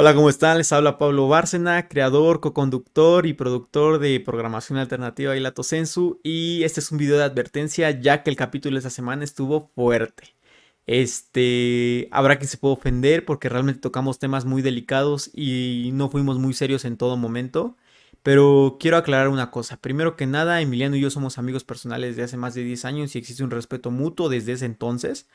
Hola, ¿cómo están? Les habla Pablo Bárcena, creador, co-conductor y productor de programación alternativa y Lato Sensu. Y este es un video de advertencia, ya que el capítulo de esta semana estuvo fuerte. Este, habrá que se puede ofender porque realmente tocamos temas muy delicados y no fuimos muy serios en todo momento. Pero quiero aclarar una cosa. Primero que nada, Emiliano y yo somos amigos personales de hace más de 10 años y existe un respeto mutuo desde ese entonces.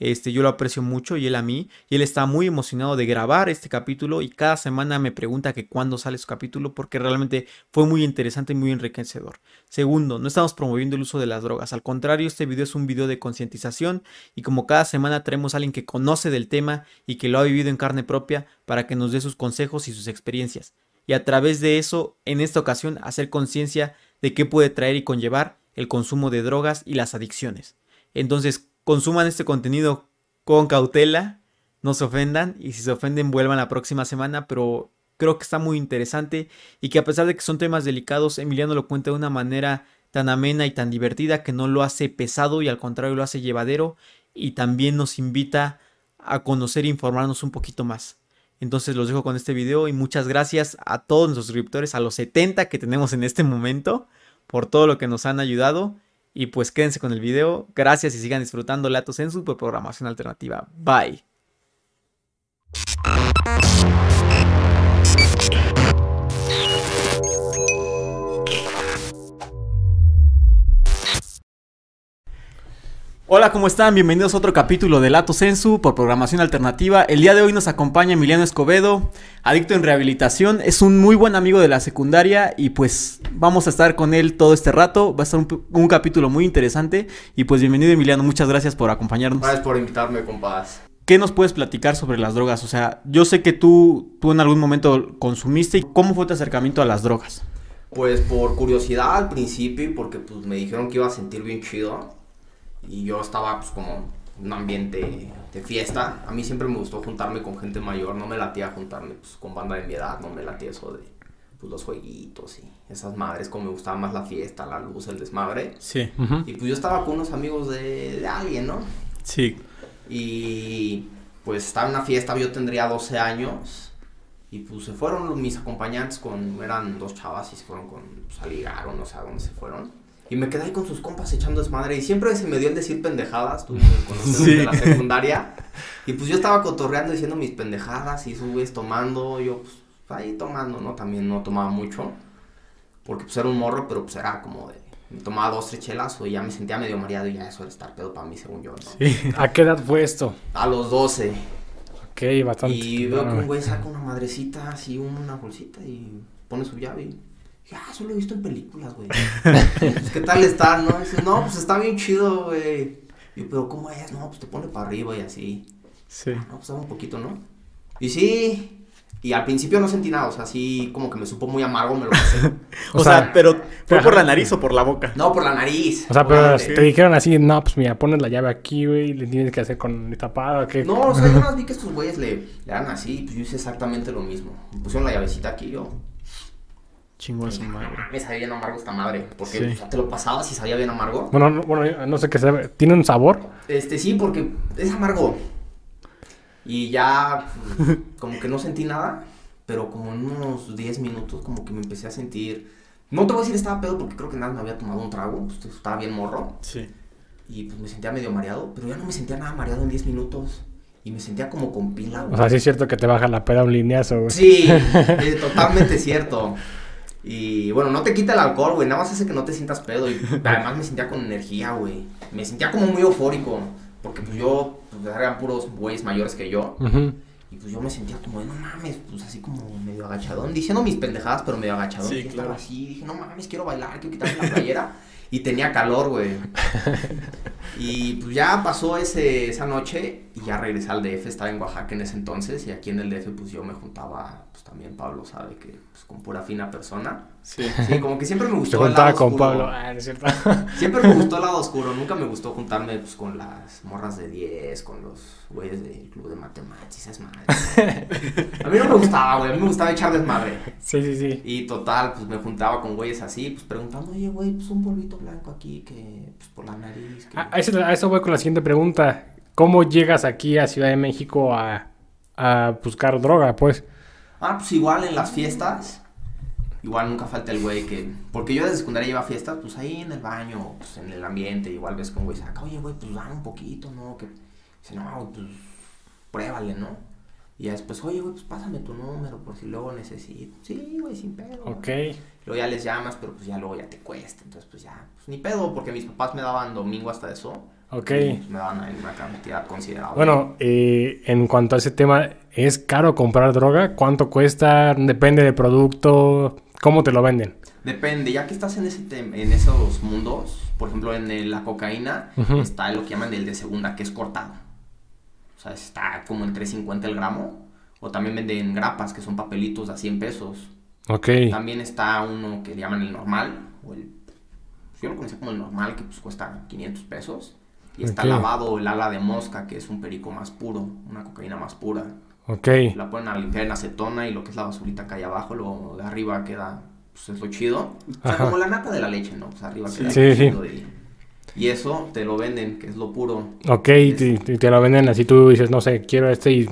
Este, yo lo aprecio mucho y él a mí. Y él está muy emocionado de grabar este capítulo y cada semana me pregunta que cuándo sale su capítulo porque realmente fue muy interesante y muy enriquecedor. Segundo, no estamos promoviendo el uso de las drogas. Al contrario, este video es un video de concientización y como cada semana traemos a alguien que conoce del tema y que lo ha vivido en carne propia para que nos dé sus consejos y sus experiencias. Y a través de eso, en esta ocasión, hacer conciencia de qué puede traer y conllevar el consumo de drogas y las adicciones. Entonces, consuman este contenido con cautela, no se ofendan y si se ofenden vuelvan la próxima semana, pero creo que está muy interesante y que a pesar de que son temas delicados, Emiliano lo cuenta de una manera tan amena y tan divertida que no lo hace pesado y al contrario lo hace llevadero y también nos invita a conocer e informarnos un poquito más. Entonces los dejo con este video y muchas gracias a todos nuestros suscriptores, a los 70 que tenemos en este momento, por todo lo que nos han ayudado. Y pues quédense con el video. Gracias y sigan disfrutando Latos en su programación alternativa. Bye. Hola, ¿cómo están? Bienvenidos a otro capítulo de Lato Sensu por programación alternativa. El día de hoy nos acompaña Emiliano Escobedo, adicto en rehabilitación. Es un muy buen amigo de la secundaria y pues vamos a estar con él todo este rato. Va a estar un, capítulo muy interesante. Y pues bienvenido Emiliano, muchas gracias por acompañarnos. Gracias por invitarme, compas. ¿Qué nos puedes platicar sobre las drogas? O sea, yo sé que tú, tú en algún momento consumiste. ¿Cómo fue tu acercamiento a las drogas? Pues por curiosidad al principio, porque pues me dijeron que iba a sentir bien chido y yo estaba pues como en un ambiente de fiesta. A mí siempre me gustó juntarme con gente mayor, no me latía juntarme pues, con banda de mi edad, no me latía eso de pues, los jueguitos y esas madres, como me gustaba más la fiesta, la luz, el desmadre. Sí. Y pues yo estaba con unos amigos de, de alguien, ¿no? Sí. Y pues estaba en una fiesta, yo tendría 12 años. Y pues se fueron mis acompañantes con, eran dos chavas y se fueron con, pues a ligar o no sé a dónde se fueron. Y me quedé ahí con sus compas echando desmadre. Y siempre se me dio el decir pendejadas. Tú me conoces de la secundaria. Y pues yo estaba cotorreando diciendo mis pendejadas. Y subes tomando. Yo, pues ahí tomando, ¿no? También no tomaba mucho. Porque pues era un morro, pero pues era como de. Me tomaba dos, tres chelas. O ya me sentía medio mareado. Y ya eso era estar pedo para mí, según yo, ¿no? Sí. ¿A qué edad fue esto? A los 12. Ok, bastante. Y veo que un güey saca una madrecita así, una bolsita. Y pone su llave. Y ah, solo he visto en películas, güey. pues, ¿qué tal está, no? dice, no, pues está bien chido, güey. Y pero ¿cómo es? No, pues te pone para arriba y así. Sí. no, pues un poquito, ¿no? Y sí. Y al principio no sentí nada, o sea, sí, como que me supo muy amargo, me lo pasé. o, sea, pero ¿fue por la nariz o por la boca? No, por la nariz. O sea, pero te dijeron así, no, pues mira, pones la llave aquí, güey, le tienes que hacer con tapada, ¿qué? No, o sea, yo más vi que estos güeyes le, le dan así, pues yo hice exactamente lo mismo. Me pusieron la llavecita aquí yo Chingón su madre. Me sabía bien amargo esta madre. Porque te lo pasabas y sabía bien amargo. Bueno, no, bueno, no sé qué sabe. ¿Tiene un sabor? Este, sí, porque es amargo. Y ya, como que no sentí nada. Pero como en unos 10 minutos, como que me empecé a sentir. No te voy a decir estaba pedo porque creo que nada me había tomado un trago. Pues, estaba bien morro. Sí. Y pues me sentía medio mareado. Pero ya no me sentía nada mareado en 10 minutos. Y me sentía como con pila, O sea, sí es cierto que te baja la peda un lineazo, güey. Sí, es totalmente cierto. Y bueno, no te quita el alcohol, güey. Nada más hace que no te sientas pedo. Y además me sentía con energía, güey. Me sentía como muy eufórico. Porque pues yo, pues eran puros güeyes mayores que yo. Y pues yo me sentía como, no mames, pues así como medio agachadón. Diciendo mis pendejadas, pero medio agachadón. Sí, claro. Así, dije, no mames, quiero bailar, quiero quitarme la playera. y tenía calor, güey. y pues ya pasó ese, esa noche y ya regresé al DF. Estaba en Oaxaca en ese entonces. Y aquí en el DF, pues yo me juntaba también Pablo sabe que pues, con pura fina persona. Sí. Sí, como que siempre me gustó Se el lado con Pablo, ah, es cierto. Siempre me gustó el lado oscuro, nunca me gustó juntarme pues, con las morras de 10, con los güeyes del club de matemáticas, es madre. A mí no me gustaba, güey, a mí me gustaba echar desmadre. Sí, sí, sí. Y total, pues me juntaba con güeyes así, pues preguntando, oye, güey, pues un polvito blanco aquí que, pues por la nariz. Que... A, eso, a eso voy con la siguiente pregunta. ¿Cómo llegas aquí a Ciudad de México a, a buscar droga, pues? Ah, pues igual en las fiestas. Igual nunca falta el güey que. Porque yo desde secundaria iba a fiestas, pues ahí en el baño, pues en el ambiente. Igual ves con güey saca, oye, güey, pues dame un poquito, ¿no? Que dice, no, pues pruébale, ¿no? Y ya después, oye, güey, pues pásame tu número por si luego necesito. Sí, güey, sin pedo. Ok. Luego ya les llamas, pero pues ya luego ya te cuesta. Entonces, pues ya, pues ni pedo, porque mis papás me daban domingo hasta eso. Ok. Y, me daban ahí una cantidad considerable. Bueno, eh, en cuanto a ese tema, ¿es caro comprar droga? ¿Cuánto cuesta? Depende del producto. ¿Cómo te lo venden? Depende, ya que estás en, ese en esos mundos, por ejemplo, en el- la cocaína, Ujú. está lo que llaman el de segunda, que es cortado. O sea, está como en 3.50 el gramo. O también venden grapas, que son papelitos a 100 pesos. Ok. También está uno que le llaman el normal, o el, yo lo conocía como el normal, que pues cuesta 500 pesos. Y está Ok. lavado el ala de mosca, que es un perico más puro, una cocaína más pura. Ok. La ponen a limpiar en acetona y lo que es la basurita cae abajo, luego de arriba queda, pues es lo chido. O sea, Ajá. como la nata de la leche, ¿no? Pues arriba queda Sí, lo sí. chido Y, y eso te lo venden, que es lo puro. Ok, y te, y te lo venden así. Tú dices, no sé, quiero este y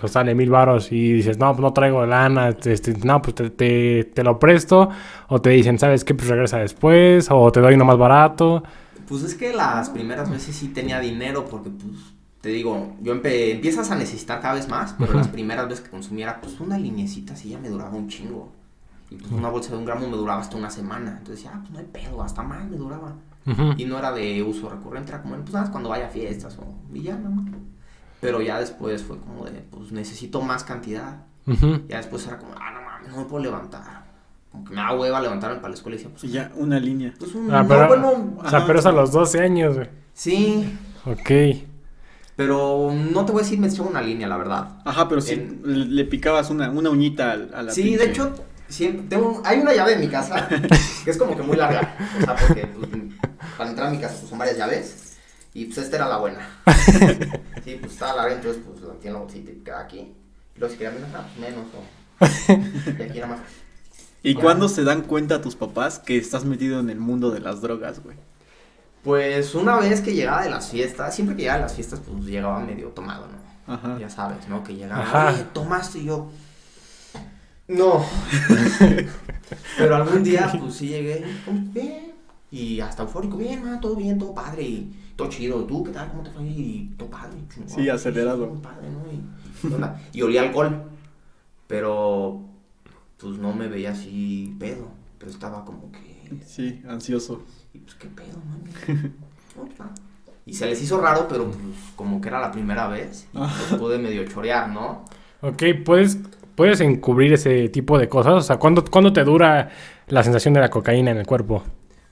pues sale mil varos. Y dices, no, pues no traigo lana. Este, no, pues te, te, te lo presto. O te dicen, ¿sabes qué? Pues regresa después. O te doy uno más barato. Pues es que las primeras veces sí tenía dinero porque pues te digo, yo empe- empiezas a necesitar cada vez más, pero las primeras veces que consumiera pues una linecita así ya me duraba un chingo. Y pues una bolsa de un gramo me duraba hasta una semana. Entonces ya, pues no hay pedo, hasta más me duraba. Y no era de uso recurrente, era como, pues nada, cuando vaya a fiestas o y ya nada más. Pero ya después fue como de, pues necesito más cantidad. Ya después era como, ah, no mames, no me puedo levantar. Como que me da hueva levantarme para la escuela y decía, pues, ya, una línea. pues un, Ah, no, bueno, o sea, ajá. pero es a los 12 años, güey. sí, Ok. Pero no te voy a decir me echó una línea, la verdad. Ajá, pero sí En- le, picabas una, una uñita al- a la Sí, pinche- de hecho, siempre tengo hay una llave en mi casa que es como que muy larga. O sea, porque pues, para entrar a mi casa pues, son varias llaves. Y pues esta era la buena. Sí, pues estaba larga, entonces pues la en la bolsita y quedaba aquí. Y luego si quería menos, ah, pues menos. O... Y aquí nada más. ¿Y cuándo se dan cuenta tus papás que estás metido en el mundo de las drogas, güey? Pues una vez que llegaba de las fiestas, siempre que llegaba de las fiestas, pues llegaba medio tomado, ¿no? Ajá. Ya sabes, ¿no? Que llegaba, Ajá. oye, tomaste y yo. No. Pero algún día, pues sí llegué, "¿Cómo? bien. Y hasta eufórico, bien, ma, todo bien, todo padre. Y todo chido. ¿Tú qué tal? ¿Cómo te fue? Y todo padre. chingón, Sí, acelerado. padre, ¿no? Y, y olía alcohol. Pero, pues no me veía así pedo. Pero estaba como que. Sí, ansioso. Y pues, ¿qué pedo, mami? Y se les hizo raro, pero pues como que era la primera vez. Y pues, pude medio chorear, ¿no? Ok, ¿puedes, ¿puedes encubrir ese tipo de cosas? O sea, ¿cuándo, ¿cuándo te dura la sensación de la cocaína en el cuerpo?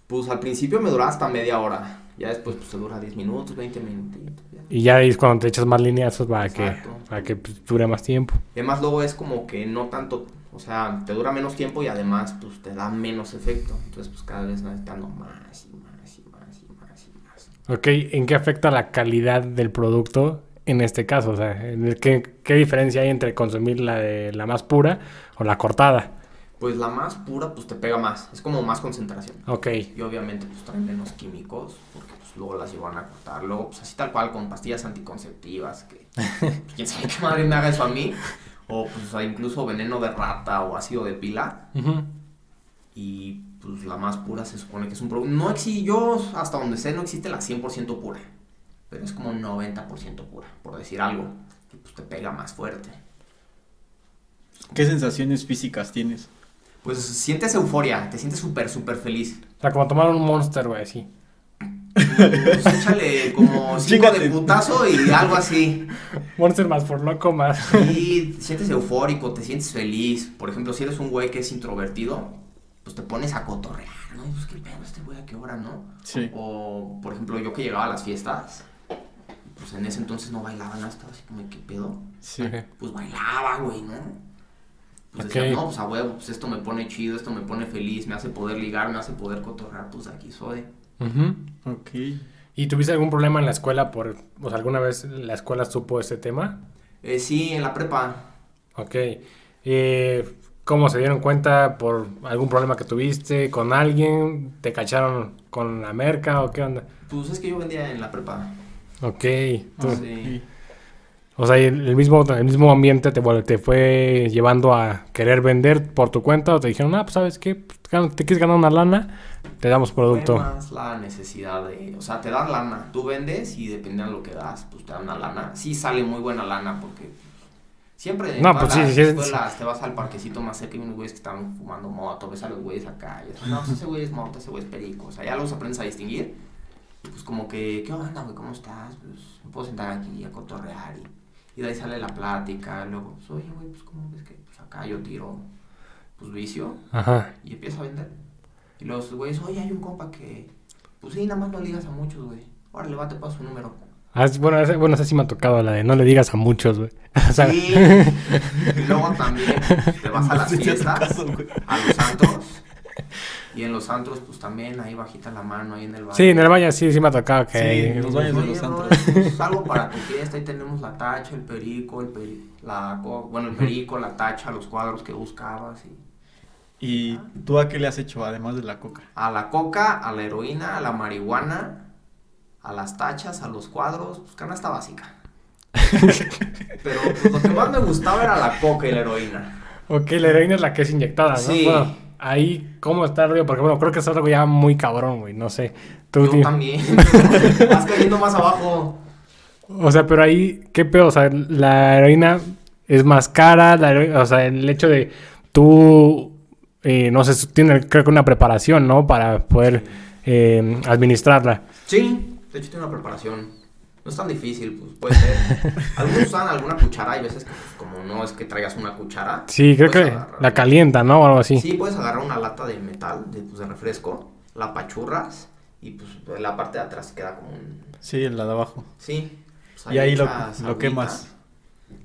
Pues al principio me duraba hasta media hora. Ya después pues te dura 10 minutos, 20 minutitos. ya. Y ya es cuando te echas más lineazos para que, Exacto. para que pues, dure más tiempo. Y además luego es como que no tanto, o sea, te dura menos tiempo y además pues te da menos efecto. Entonces pues cada vez necesitando más y más y más y más y más. Ok, ¿en qué afecta la calidad del producto en este caso? O sea, ¿en el- ¿qué, qué diferencia hay entre consumir la, de, la más pura o la cortada? Pues la más pura pues te pega más, es como más concentración. Ok, Y obviamente pues traen menos químicos porque pues luego las llevan a cortar. Luego pues así tal cual con pastillas anticonceptivas que pues, quién sabe qué madre me haga eso a mí. O pues o incluso veneno de rata o ácido de pila. Y pues la más pura se supone que es un producto. No existe, yo hasta donde sé no existe la 100% pura. Pero es como 90% pura, por decir algo. Que pues te pega más fuerte. ¿Qué sensaciones físicas tienes? Pues sientes euforia, te sientes súper, súper feliz. O sea, como tomar un monster, güey, así. Pues échale como cinco de putazo y algo así. Monster más por loco más. Y te sientes eufórico, te sientes feliz. Por ejemplo, si eres un güey que es introvertido, pues te pones a cotorrear, ¿no? Pues qué pedo este güey a qué hora, ¿no? Sí. O, por ejemplo, yo que llegaba a las fiestas, pues en ese entonces no bailaba nada, estaba así como, ¿qué pedo? Sí. Pues bailaba, güey, ¿no? Pues decía, no, pues a huevo, pues esto me pone chido, esto me pone feliz, me hace poder ligar, me hace poder cotorrear, pues aquí soy. Ujú. Ok. ¿Y tuviste algún problema en la escuela por, o sea, alguna vez la escuela supo este tema? Eh, sí, en la prepa, Ok. Eh, ¿Cómo se dieron cuenta por algún problema que tuviste con alguien? ¿Te cacharon con la merca o qué onda? pues es que yo vendía en la prepa. Ok. tú- Sí. O sea, el, mismo, el mismo ambiente te, te fue llevando a querer vender por tu cuenta o te dijeron, ah, pues sabes qué, Pues, te quieres ganar una lana, te damos producto. Fue más la necesidad de, o sea, te dan lana, tú vendes y depende de lo que das, pues te dan una lana. Sí sale muy buena lana porque siempre en No, pues las sí, escuelas te vas al parquecito más cerca y unos güeyes que están fumando moto, ves a los güeyes acá y dices, no, pues ese güey es moto, ese güey es perico, o sea, ya los aprendes a distinguir. Y pues como que, ¿qué onda, güey? ¿Cómo estás? Pues me puedo sentar aquí a cotorrear y, y de ahí sale la plática, luego, pues, oye, güey, pues cómo ves que pues acá yo tiro, pues vicio Ajá. y empieza a vender. Y los güeyes, oye, hay un compa que, pues sí, nada más no ligas a muchos, güey. Órale, va, te paso su número. Ah, bueno, ese, bueno, esa sí me ha tocado, la de no le digas a muchos, güey. O sea, Sí. y luego también te vas a las fiestas, caso, a los antros. Y en los antros, pues también ahí bajita la mano, ahí en el baño. sí, en el baño sí, sí me ha tocado que... Sí, en los baños de los antros. pues, algo para tu fiesta, ahí tenemos la tacha, el perico, el peri- la, bueno, el perico, la tacha, los cuadros que buscabas y... ¿Y tú a qué le has hecho además de la coca? A la coca, a la heroína, a la marihuana, a las tachas, a los cuadros, pues canasta básica. Pero pues, lo que más me gustaba era la coca y la heroína. Ok, la heroína es la que es inyectada, ¿no? Sí. Bueno, ahí, ¿cómo está el río? Porque, bueno, creo que es algo ya muy cabrón, güey, no sé. Tú Yo también. Vas cayendo más abajo. O sea, pero ahí, ¿qué pedo? O sea, la heroína es más cara, la o sea, el hecho de tú, eh, no sé, tiene creo que una preparación, ¿no? Para poder eh, administrarla. Sí, de hecho tiene una preparación. No es tan difícil, pues puede ser. Algunos usan alguna cuchara, hay veces que pues, como no es que traigas una cuchara. Sí, creo que agarrar la calienta, ¿no? O algo así. Sí, puedes agarrar una lata de metal, de, pues, de refresco, la pachurras y pues la parte de atrás queda como un... Sí, la de abajo. Sí. pues, Y ahí lo, lo quemas.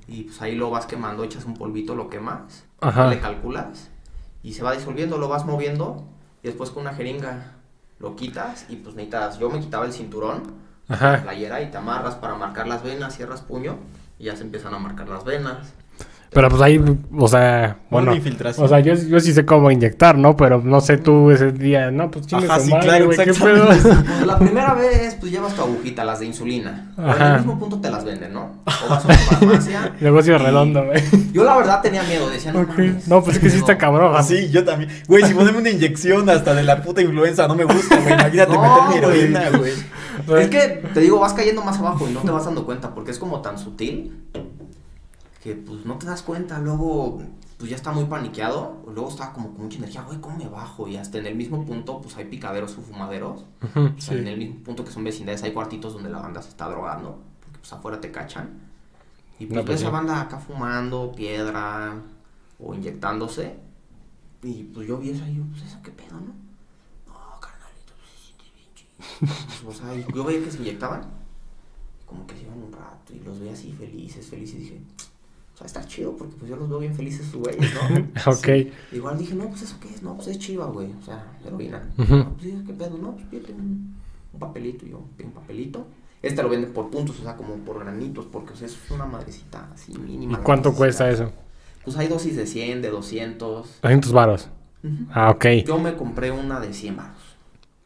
Y pues ahí lo vas quemando, echas un polvito, lo quemas, Ajá. le calculas y se va disolviendo, lo vas moviendo y después con una jeringa lo quitas y pues necesitas, yo me quitaba el cinturón, la playera y te amarras para marcar las venas, cierras puño y ya se empiezan a marcar las venas. Pero pues ahí, o sea, bueno. Una infiltración. O sea, yo, yo sí sé cómo inyectar, ¿no? Pero no sé tú ese día, no, pues chingue Ajá, su sí, madre, claro. Pues la primera vez pues llevas tu agujita, las de insulina. Pero en Ajá. el mismo punto te las venden, ¿no? O vas a una farmacia. Negocio y- redondo, güey. Yo la verdad tenía miedo, decía, no mames, No, pues es que sí está cabrón. Ah, sí, yo también. Güey, si poneme una inyección hasta de la puta influenza, no me gusta, güey. Imagínate No, meterme heroína, güey. Es que, te digo, vas cayendo más abajo y no te vas dando cuenta porque es como tan sutil que pues no te das cuenta. Luego, pues ya está muy paniqueado. Luego está como con mucha energía, güey, ¿cómo me bajo? Y hasta en el mismo punto, pues hay picaderos o fumaderos. Ujú. O sea, en el mismo punto que son vecindades hay cuartitos donde la banda se está drogando. Porque pues afuera te cachan. Y pues No, pues ves a sí. banda acá fumando, piedra o inyectándose. Y pues yo vi eso y yo, pues eso qué pedo, ¿no? No, carnalito, pues se siente bien chido. Pues, o sea, yo veía que se inyectaban. Como que se iban un rato y los veía así felices, felices. Y dije, o sea, está chido porque pues yo los veo bien felices sus güeyes, ¿no? Ok. Igual dije, no, pues eso qué es, no, pues es chiva, güey. O sea, heroína. No, pues sí, qué pedo, no, pues pídete un, un papelito. Y yo pido un papelito. Este lo venden por puntos, o sea, como por granitos, porque o sea, eso es una madrecita así ¿Y mínima. la cuánto cuesta eso? Pues hay dosis de 100, de 200. 200 varos. Ah, ok. Yo me compré una de 100 baros.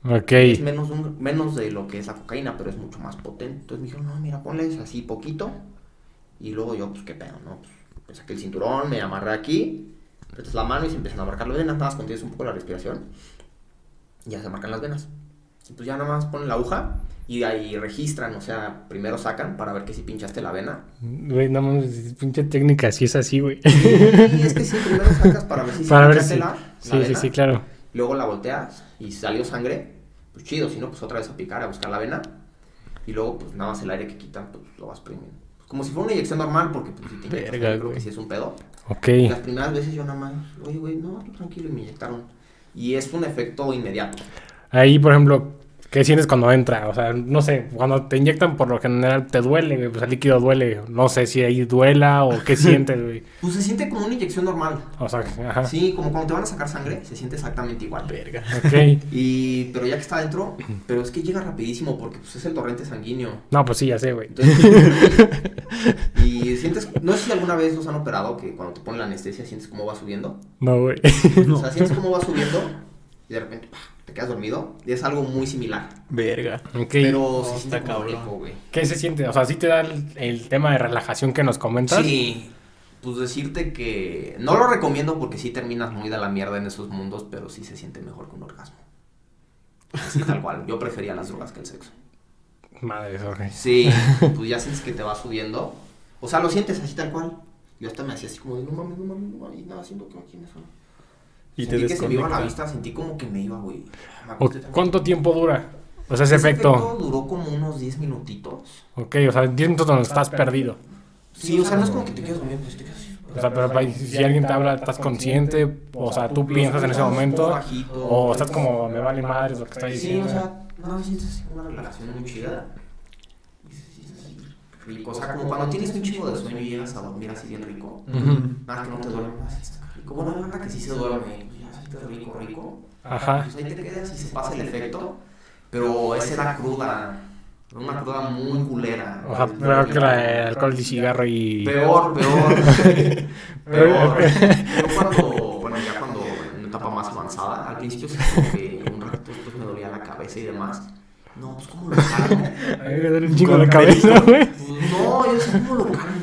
Ok. Es menos, un- menos de lo que es la cocaína, pero es mucho más potente. Entonces me dijeron, no, mira, ponles así poquito. Y luego yo, pues qué pedo, ¿no? Pues, me saqué el cinturón, me amarré aquí, apretas la mano y se empiezan a marcar las venas. Nada más contienes un poco la respiración. Y ya se marcan las venas. Y pues ya nada más ponen la aguja y ahí registran, o sea, primero sacan para ver que si pinchaste la vena. Güey, no mames, pinche técnica, si es así, güey. Y es que sí, primero sacas para ver si sí ver pinchaste si. la, la Sí, sí, vena. sí, claro. Luego la volteas y salió sangre, pues chido, si no, pues otra vez a picar, a buscar la vena. Y luego, pues nada más el aire que quitan, pues lo vas premiando. Como si fuera una inyección normal, porque pues si te inyectas, Verga, yo creo que sí es un pedo. Ok. Las primeras veces yo nada más, oye, güey, no, tranquilo, y me inyectaron. Y es un efecto inmediato. Ahí, por ejemplo, ¿qué sientes cuando entra? O sea, no sé, cuando te inyectan por lo general te duele, güey, pues el líquido duele. No sé si ahí duela o qué sientes, güey. Pues se siente como una inyección normal. O sea, ajá. Sí, como cuando te van a sacar sangre, se siente exactamente igual. Verga. Ok. Y, pero ya que está adentro, pero es que llega rapidísimo porque pues es el torrente sanguíneo. No, pues sí, ya sé, güey. Entonces, y sientes, no sé si alguna vez los han operado que cuando te ponen la anestesia sientes cómo va subiendo. No, güey. O sea, sientes cómo va subiendo y de repente, ¡pah! Te quedas dormido. Y es algo muy similar. Verga. Ok. Pero No, sí está cabrón. rico, güey. ¿Qué se siente? O sea, ¿sí te da el, el tema de relajación que nos comentas? Sí, pues decirte que no lo recomiendo porque sí terminas muy de la mierda en esos mundos, pero sí se siente mejor que un orgasmo. Así tal cual. Yo prefería las drogas que el sexo. Madre, Jorge. Sí, pues ya sientes que te va subiendo. O sea, lo sientes así tal cual. Yo hasta me hacía así como de no mames, no mames, no mames, y nada, siento que aquí me suena. Y sentí te que se me iba la vista, sentí como que me iba, güey. Me ¿O acosté tan- ¿Cuánto tiempo dura? O sea, ese efecto. duró como unos 10 minutitos. Ok, o sea, 10 minutos donde estás perdido. Sí, o sea, no es como que te quedas dormido, pues te quedas así. O sea, pero pa- si alguien te habla, estás consciente, o sea, tú piensas en ese momento, o estás como, me vale madres lo que está Sí, diciendo. o sea, no sientes así una relajación muy chida. Rico. O sea, como cuando tienes un chingo de sueño y llegas a dormir así bien rico. Nada, que no te duermes Bueno, hay banda que sí se duerme, pues ya rico, rico. Ajá. Pues ahí te quedas y se pasa el efecto. Pero esa era cruda. Una cruda muy culera. O sea, peor que la de alcohol y cigarro y... Peor, peor. peor. Yo cuando, bueno, ya cuando en una etapa más avanzada, al principio sí como que un ratito después me dolía la cabeza y demás. No, pues cómo lo calmo. A mí me duele un chingo la cabeza, güey. Pues no, yo sé cómo lo calmo.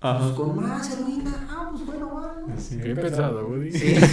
Pues con más heroína. Ah, pues bueno, va. Qué pesado, güey. Sí.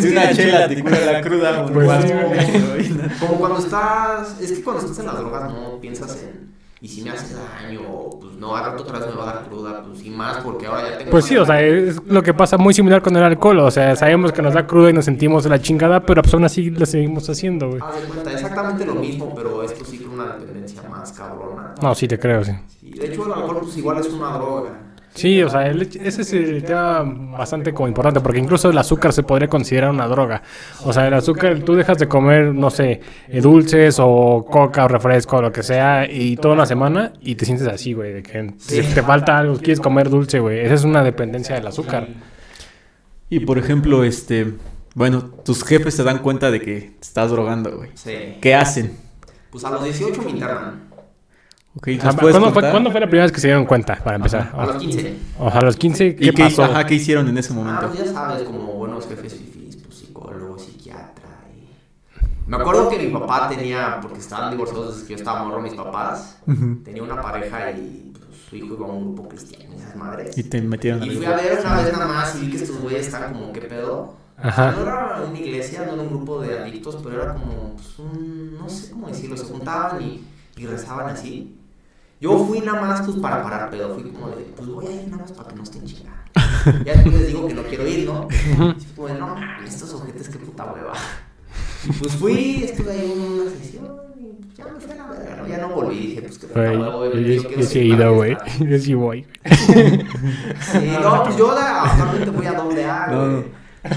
Si una chela te cura la cruda, Pues sí. Como cuando estás, es que cuando estás en las drogas no piensas en, y si me hace daño, pues no, al rato otra vez me va a dar cruda, pues y más porque ahora ya tengo... Pues sí, o sea, es lo que pasa muy similar con el alcohol. O sea, sabemos que nos da cruda y nos sentimos de la chingada, pero pues aún así lo seguimos haciendo, güey. De cuenta, exactamente lo mismo, pero esto sí que una dependencia más cabrona. No, sí te creo, sí. Sí, de hecho el alcohol pues igual es una droga. Sí, o sea, el ese es el tema bastante como importante, porque incluso el azúcar se podría considerar una droga. O sea, el azúcar, tú dejas de comer, no sé, eh, dulces o coca o refresco o lo que sea, y toda una semana y te sientes así, güey, de que Sí. te falta algo, quieres comer dulce, güey. Esa es una dependencia del azúcar. Y por ejemplo, este, bueno, tus jefes se dan cuenta de que te estás drogando, güey. Sí. ¿Qué hacen? Pues a los 18 me internan. Ok, Ah, ¿nos puedes ¿Cuándo, fue, cuándo fue la primera vez que se dieron cuenta, para empezar? A los 15. O sea, a los 15, ¿qué ¿Y qué, pasó? ajá, qué hicieron en ese Ah, momento? pues ya sabes, como buenos jefes fifís, pues psicólogo, psiquiatra. Y... Me acuerdo que mi papá tenía, porque estaban divorciados desde que yo estaba morro, mis papás, Ujú. tenía una pareja y pues, su hijo iba a un grupo cristiano y esas madres. Y te metieron Y fui a ver una vez nada más y vi que estos güeyes estaban como, ¿qué pedo? Ajá. No era una iglesia, no era un grupo de adictos, pero era como, pues, un, no sé cómo decirlo, se juntaban y, y rezaban así. Yo fui nada más pues para parar pedo, fui como de, pues voy a ir nada más para que no estén chingando. Ya después les digo que no quiero ir, ¿no? Y fue como de, no mames, estos ojetes, qué puta hueva. Y pues fui, estuve ahí en una sesión y pues, ya me fui a la verga, ¿no? Ya no volví, dije, pues qué puta Güey, yo, yo, sí he ido, güey. Yo sí voy. Sí, no, pues yo actualmente voy a doble A, No, güey.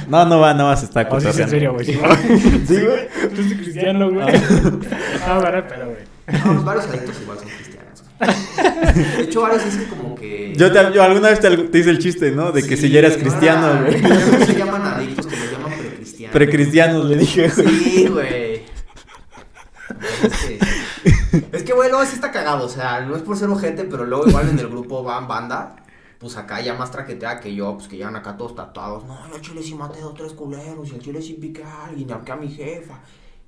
no. No, va, no vas a estar sí, en serio, güey. Sí, güey. Tú eres cristiano, güey. Ah, verdad, pero, güey. No, pues varios adictos igual son cristianos. De hecho, varios dicen como que. Yo, te, yo alguna vez te, te hice el chiste, ¿no? De que si ya eras no cristiano, güey. no se llaman adictos, que los llaman precristianos. Precristianos, le dije, güey. Sí, güey. Es que, güey, luego sí está cagado. O sea, no es por ser ojete, pero luego igual en el grupo van banda. Pues acá ya más traquetea que yo, pues que llegan acá todos tatuados. No, yo al chile sí maté dos, tres culeros. Y al chile sí piqué a alguien, y a mi jefa.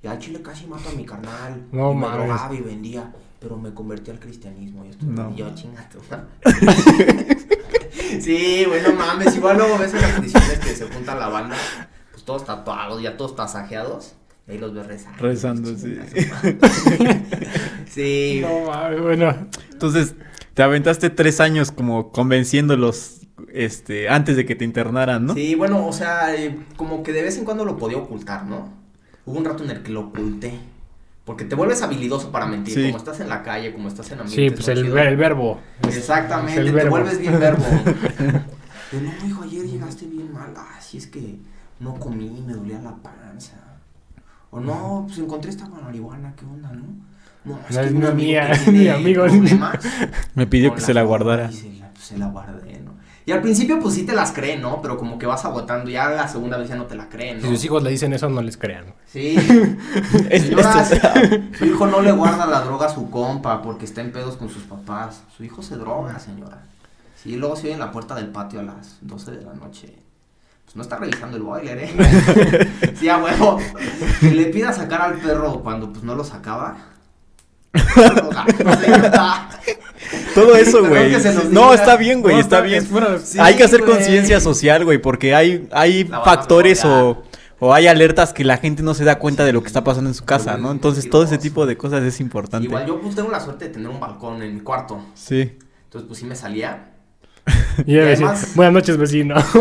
Y al chile casi mato a mi carnal. No y me drogaba y vendía. Pero me convertí al cristianismo. Y, esto, No. yo, chingate. sí, güey, no mames. Igual luego ves en las prisiones que se junta la banda. Pues todos tatuados, ya todos tasajeados. Y ahí los ves rezando. Rezando, sí. Sí. No, mames, bueno. Entonces, te aventaste tres años como convenciéndolos este, antes de que te internaran, ¿no? Sí, bueno, o sea, eh, como que de vez en cuando lo podía ocultar, ¿no? Hubo un rato en el que lo oculté. Porque te vuelves habilidoso para mentir. Sí. Como estás en la calle, como estás en Sí, ambientes pues no el, ver- el verbo. Exactamente, te verbo. vuelves bien verbo. De, no, hijo, ayer llegaste bien mal. Ah, sí, es que no comí, me dolía la panza. O no, pues encontré esta marihuana, ¿qué onda, no? No, No es un mi amigo mía, que mi amigo. Me pidió que se la guardara. Y se la, pues, se la guardé, ¿no? Y al principio, pues sí te las creen, ¿no? Pero como que vas agotando, ya la segunda vez ya no te la creen, Si ¿no? sus hijos le dicen eso, no les crean. Sí. Señora, su hijo no le guarda la droga a su compa porque está en pedos con sus papás. Su hijo se droga, señora. Sí, luego se oye en la puerta del patio a las 12 de la noche. pues no está revisando el boiler, ¿eh? sí, a huevo. Que le pida sacar al perro cuando pues no lo sacaba. No, no sé, está. Todo eso, güey. No, está bien, güey, está bien. hay que hacer conciencia social, güey, porque hay, hay factores o, o hay alertas que la gente no se da cuenta de lo que está pasando en su casa, ¿no? Entonces todo ese tipo de cosas es importante. Igual yo pues tengo la suerte de tener un balcón en mi cuarto. Sí. Entonces pues sí me salía. Y ella decía, además- buenas noches, vecino.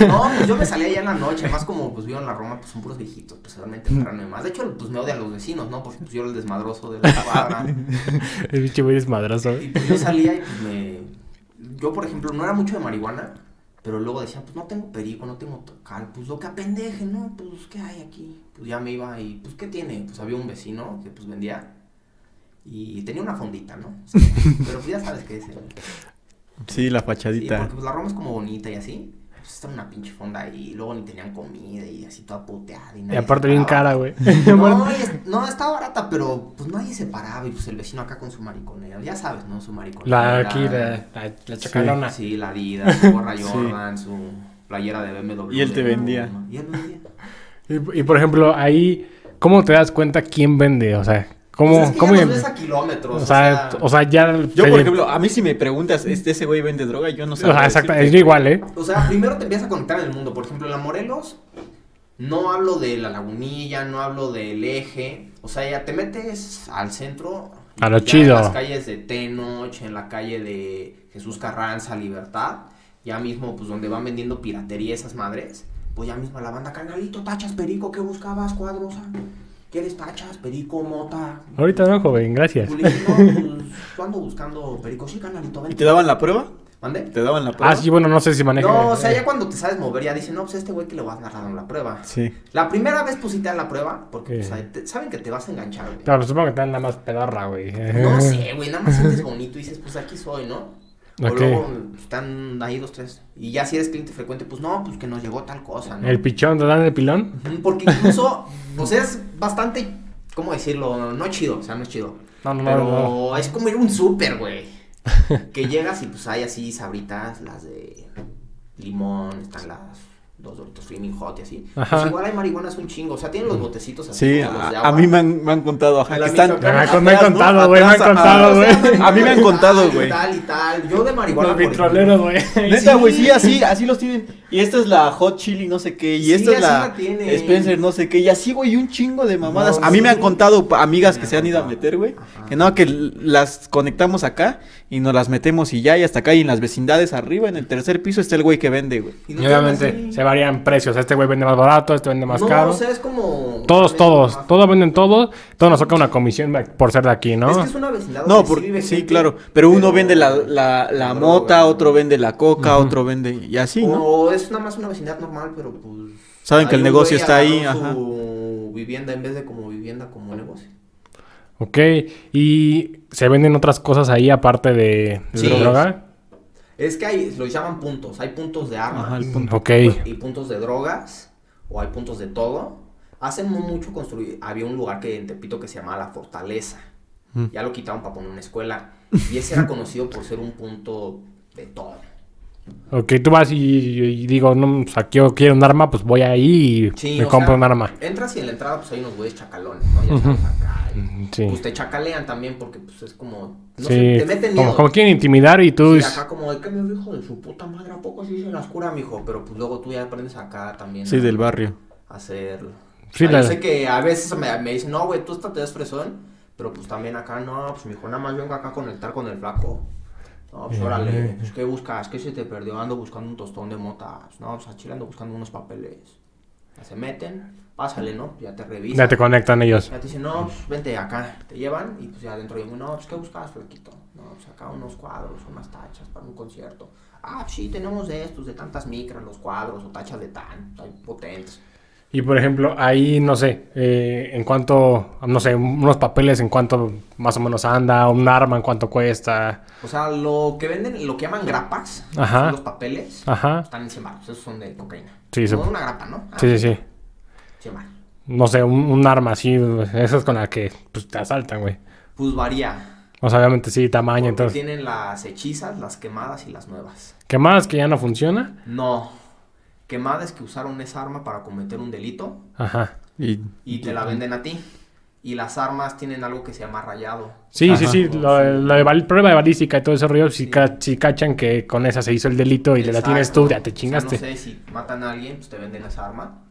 No, pues yo me salía ya en la noche. Además como pues vivo en la Roma, pues son puros viejitos. Pues realmente temprano y más. De hecho pues me odian los vecinos, ¿no? Porque pues yo era el desmadroso de la cuadra. el bicho güey desmadrazo. Y pues yo salía y pues me... Yo, por ejemplo, no era mucho de marihuana, pero luego decían, pues no tengo perico, no tengo cal, pues lo que apendeje, ¿no? Pues, ¿qué hay aquí? Pues ya me iba y, pues, ¿qué tiene? Pues había un vecino que, pues, vendía y tenía una fondita, ¿no? O sea, pero pues ya sabes qué es. el- Sí, la Sí, fachadita. porque pues la Roma es como bonita y así. Pues está una pinche fonda ahí, y luego ni tenían comida y así toda puteada. Y, aparte bien cara, güey. No, no, estaba barata, pero pues nadie se paraba y pues el vecino acá con su mariconeo. Ya sabes, ¿no? Su mariconeo. La aquí, la, la, la chacalona. Sí, la Adidas, su gorra Sí. Jordan, su playera de BMW. Y él te vendía. Y él vendía. Y, y, por ejemplo, ahí, ¿cómo te das cuenta quién vende? O sea, ¿cómo, Pues es que cómo ya los ves a kilómetros. o, sea, o sea, ya. Yo, por ejemplo, a mí si me preguntas, ¿este, ¿ese güey vende droga? Yo no sé. o sea, exacto, yo igual, ¿eh? O sea, primero te empiezas a conectar en el mundo. Por ejemplo, en la Morelos, no hablo de la lagunilla, no hablo del eje. O sea, ya te metes al centro. A lo chido. En las calles de Tenoch, en la calle de Jesús Carranza, Libertad. Ya mismo, pues donde van vendiendo piratería esas madres. Pues ya mismo la banda, carnalito, tachas, perico, ¿qué buscabas, cuadrosa? ¿Quieres tachas, perico, mota? Ahorita no, joven, gracias. Pues, yo ando buscando perico, sí, carnalito, ¿Y te daban la prueba? ¿Mande? ¿Te daban la prueba? Ah, sí, bueno, no sé si maneja. No, o sea, ya cuando te sabes mover, ya dicen, no, pues este güey que le vas a dar la prueba. Sí. La primera vez pues sí te dan la prueba, porque Sí. pues, te- saben que te vas a enganchar, güey. Claro, supongo que te dan la más pedorra, güey. No sé, güey, nada más sientes bonito y dices, pues aquí soy, ¿no? O luego están ahí dos, tres. Y ya si eres cliente frecuente, pues no, pues que nos llegó tal cosa, ¿no? El pichón, ¿te dan el pilón? Porque incluso, pues es bastante, ¿cómo decirlo? No chido, o sea, no es chido. No, no, Pero no, no. es como ir a un súper, güey. que llegas y pues hay así sabritas, las de limón, están las dos doritos Flaming Hot y así. Ajá. Pues igual hay marihuanas un chingo, o sea, tienen los botecitos así. Sí, como los de a, agua. a mí me han, me han contado, ajá, que están... Me han contado, güey, me han contado, güey. A mí me han contado, y güey. tal y tal. Yo de marihuana. Los vitroleros, güey. Neta, güey, sí, así, así los tienen. Y esta es la Hot Chili, no sé qué. Y Sí, esta es la. Spencer, no sé qué. Y así, güey, un chingo de mamadas. No, a mí me han contado amigas Me que se han ido a meter, güey. Que no, que las conectamos acá y nos las metemos y ya, y hasta acá. Y en las vecindades arriba, en el tercer piso, está el güey que vende, güey. Y no obviamente así. se varían precios. Este güey vende más barato, este vende más no, caro. o sea, es como. Todos, es todos, más- todos venden todos. Todos nos toca una comisión por ser de aquí, ¿no? Es que es una vecindad. No, sí, gente, claro. Pero uno vende la, la, la mota, otro vende la coca, otro vende. Y así, ¿no? O es nada más una vecindad normal, pero pues. Saben que el negocio está ahí, ajá. Su vivienda en vez de como vivienda, como negocio. Ok. Y se venden otras cosas ahí aparte de, de Sí. droga. Es que hay, los llaman puntos. Hay puntos de armas Ajá, el punto. Ok. y puntos de drogas, o hay puntos de todo. Hace no mucho construí, había un lugar que en Tepito que se llamaba La Fortaleza. Mm. Ya lo quitaron para poner una escuela. Y ese era conocido por ser un punto de todo. Ok, tú vas y, y digo, no, o sea, quiero, quiero un arma, pues voy ahí y Sí, me o compro sea, un arma. Entras y en la entrada pues hay unos güeyes chacalones, ¿no? Ya sabes acá. y, Sí. Pues te chacalean también porque pues es como... No sí. sé, te meten como, miedo. como quieren intimidar y tú... Sí, acá como, el que me hijo de su puta madre, ¿a poco así se las cura, mijo? Pero pues luego tú ya aprendes acá también Sí, a, del barrio. a hacer... Sí, o sea, la- Yo sé que a veces me, me dicen, no, güey, tú hasta te das fresón, pero pues también acá, no, pues mijo, nada más vengo acá a conectar con el flaco. No, pues órale, pues ¿qué buscas? ¿Qué se te perdió? Ando buscando un tostón de motas. No, pues a Chile ando buscando unos papeles. Ya se meten, pásale, ¿no? Ya te revisan. ya te conectan ellos. Ya te dicen, no, pues vente acá, te llevan y pues ya adentro digo, no, pues ¿qué buscas, flaquito? No, pues acá unos cuadros, unas tachas para un concierto. Ah, pues, sí, tenemos de estos, de tantas micras, los cuadros o tachas de tan, hay potentes. Y por ejemplo, ahí, no sé, eh, en cuánto, no sé, unos papeles en cuánto más o menos anda, un arma en cuánto cuesta. O sea, lo que venden, lo que llaman grapas, Ajá. son los papeles, Ajá. están en 100 baros, esos son de cocaína. Sí, sup- una grapa, ¿no? Ah, Sí, sí, sí. 100 baros. No sé, un, un arma así, esa es con la que pues, te asaltan, güey. Pues varía. O sea, obviamente sí, tamaño, Porque entonces. tienen las hechizas, las quemadas y las nuevas. ¿Qué más? ¿Que ya no funciona? No. Quemada es que usaron esa arma para cometer un delito Ajá. Y, y te la venden a ti. Y las armas tienen algo que se llama rayado. Sí, sí, Ajá. sí. Lo, lo de bal- prueba de balística y todo ese rollo, si, Sí. ca- si cachan que con esa se hizo el delito y le la tienes Exacto. tú, ya te O sea, chingaste. no sé, si matan a alguien, pues te venden esa arma.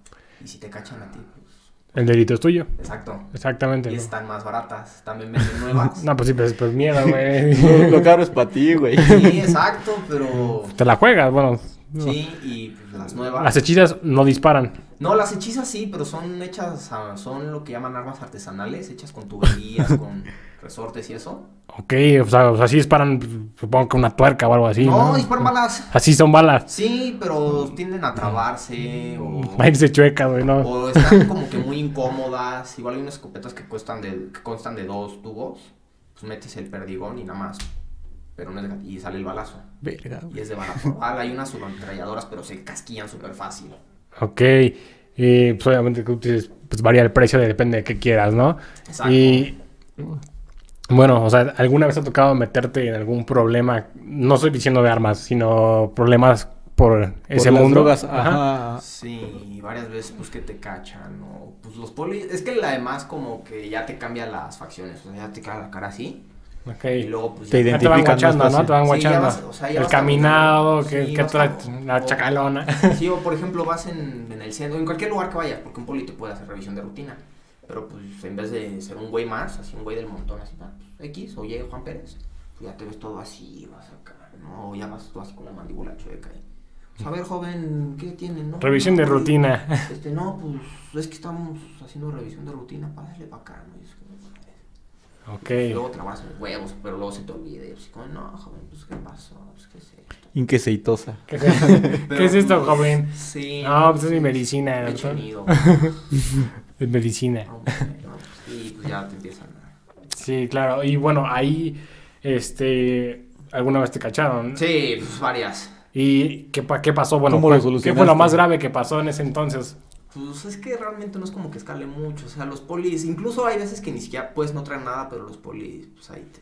Y si te cachan a ti, pues. El delito es tuyo. Exacto. Exactamente. Y ¿no? están más baratas. También venden nuevas. No, pues sí, pues, pues miedo, güey. lo caro es para ti, güey. Sí, exacto, pero. Te la juegas, bueno. Sí, y pues, las nuevas. Las hechizas no disparan. No, las hechizas sí, pero son hechas, a- son lo que llaman armas artesanales, hechas con tuberías, con resortes y eso. Ok, o sea, o sea, sí disparan, supongo que una tuerca o algo así. no, No, disparan balas. Así son balas. Sí, pero tienden a trabarse o, Va a irse chueca, güey, no. o están como que muy incómodas. Igual hay unas escopetas que cuestan de, que constan de dos tubos. Pues metes el perdigón y nada más. Pero no es de- y sale el balazo. Verga, Y es de bala por bala. Hay unas subametralladoras, pero se casquillan súper fácil. Ok. Y pues obviamente que tú dices, pues varía el precio, de- depende de qué quieras, ¿no? Exacto. Y bueno, o sea, ¿alguna vez te ha tocado meterte en algún problema? No estoy diciendo de armas, sino problemas por ese las mundo. drogas, Ajá. ajá. Sí, varias veces pues que te cachan o pues los polis, es que además como que ya te cambia las facciones, o sea, ya te queda la cara así Ok. y luego pues Te ya- te van guachando, ¿no? Te van guachando. o sea, el caminado, que, Sí, la O- chacalona. Sí, o por ejemplo vas en, en el centro, en cualquier lugar que vayas, porque un poli te puede hacer revisión de rutina. Pero pues en vez de ser un güey más, así un güey del montón, así, ah, pues, X, oye Juan Pérez, pues ya te ves todo así, vas acá, ¿no? O ya vas tú así con la mandíbula chueca ahí. Pues, a ver, joven, ¿qué tiene? No, Revisión no, de pues, rutina. Este, no, pues es que estamos haciendo revisión de rutina, pásale para acá, ¿no? Y es Ok. Luego trabajas los huevos, pero luego se te olvida. Y así como, no, joven, pues ¿qué pasó? Pues, ¿qué es esto? Inqueseitosa. ¿Qué, ¿Qué es esto, pues, joven? Sí. No, pues es mi medicina. Tenido. Es medicina. No, pues, Y pues ya te empiezan a... Sí, claro. Y bueno, ahí, este, alguna vez te cacharon. Sí, pues varias. ¿Y qué, qué pasó? Bueno, ¿Cómo lo ¿cuál- ¿qué fue lo más grave que pasó en ese entonces? Pues es que realmente no es como que escale mucho. O sea, los polis, incluso hay veces que ni siquiera puedes no traer nada, pero los polis, pues ahí te.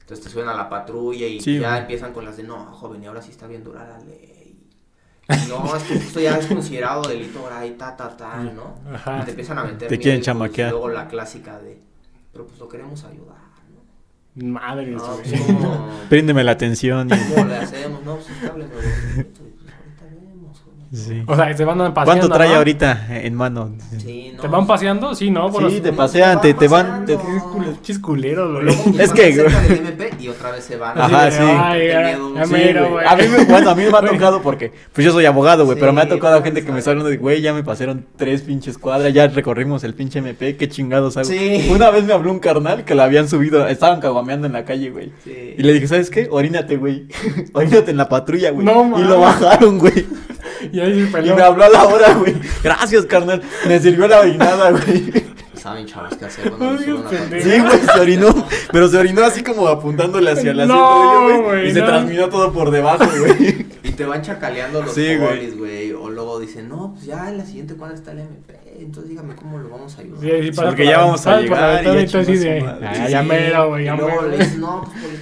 Entonces te suben a la patrulla y Sí, ya güey. empiezan con las de no, joven, y ahora sí está bien dura la ley. Y No, es que esto ya es considerado delito ahora y ta, ta, ta, ¿no? Ajá. Y te empiezan a meter. Te quieren chamaquear. Y luego la clásica de, pero pues lo queremos ayudar, ¿no? Madre No, güey. pues, ¿cómo, Préndeme la atención. y- ¿Cómo le hacemos? No, pues de bonito, y, pues ahorita vemos, joven. Sí. O sea, te van paseando. ¿Cuánto trae ¿no? ahorita en mano? Sí, no. ¿Te van paseando? Sí, ¿no? Por Sí, los- te pasean, te te, te van van. te- culeros, güey. Luego, pues, Es van que- MP y otra vez se van. Ajá, sí. Ay, ya- mero. A mí me, bueno, a mí me ha tocado porque, pues yo soy abogado, güey, pero me ha tocado no, gente que me está hablando de, güey, ya me pasaron tres pinches cuadras, ya recorrimos el pinche MP, qué chingados hago. Sí. Una vez me habló un carnal que la habían subido, estaban caguameando en la calle, güey. Sí. Y le dije, ¿sabes qué? Orínate, güey. Orínate en la patrulla, güey. No, y lo bajaron, güey. Y ahí se Y peleó. me habló a la hora, güey. Gracias, carnal. Me sirvió la orinada, güey. Saben, chavos, qué hacer cuando una pendejo. Sí, güey, se orinó. Pero se orinó así como apuntándole hacia el asiento No, güey, Y se no. transminó todo por debajo, güey. Y te van chacaleando los Sí, güey. polis, güey. O luego dicen, no, pues ya en la siguiente cuadra está el MP. Entonces dígame cómo lo vamos a ayudar. Sí, sí, pasa Porque por ya la- vamos a la llegar y ya. "Ah, ya mero, güey, ya Y luego mero". le dicen, no, pues, pues,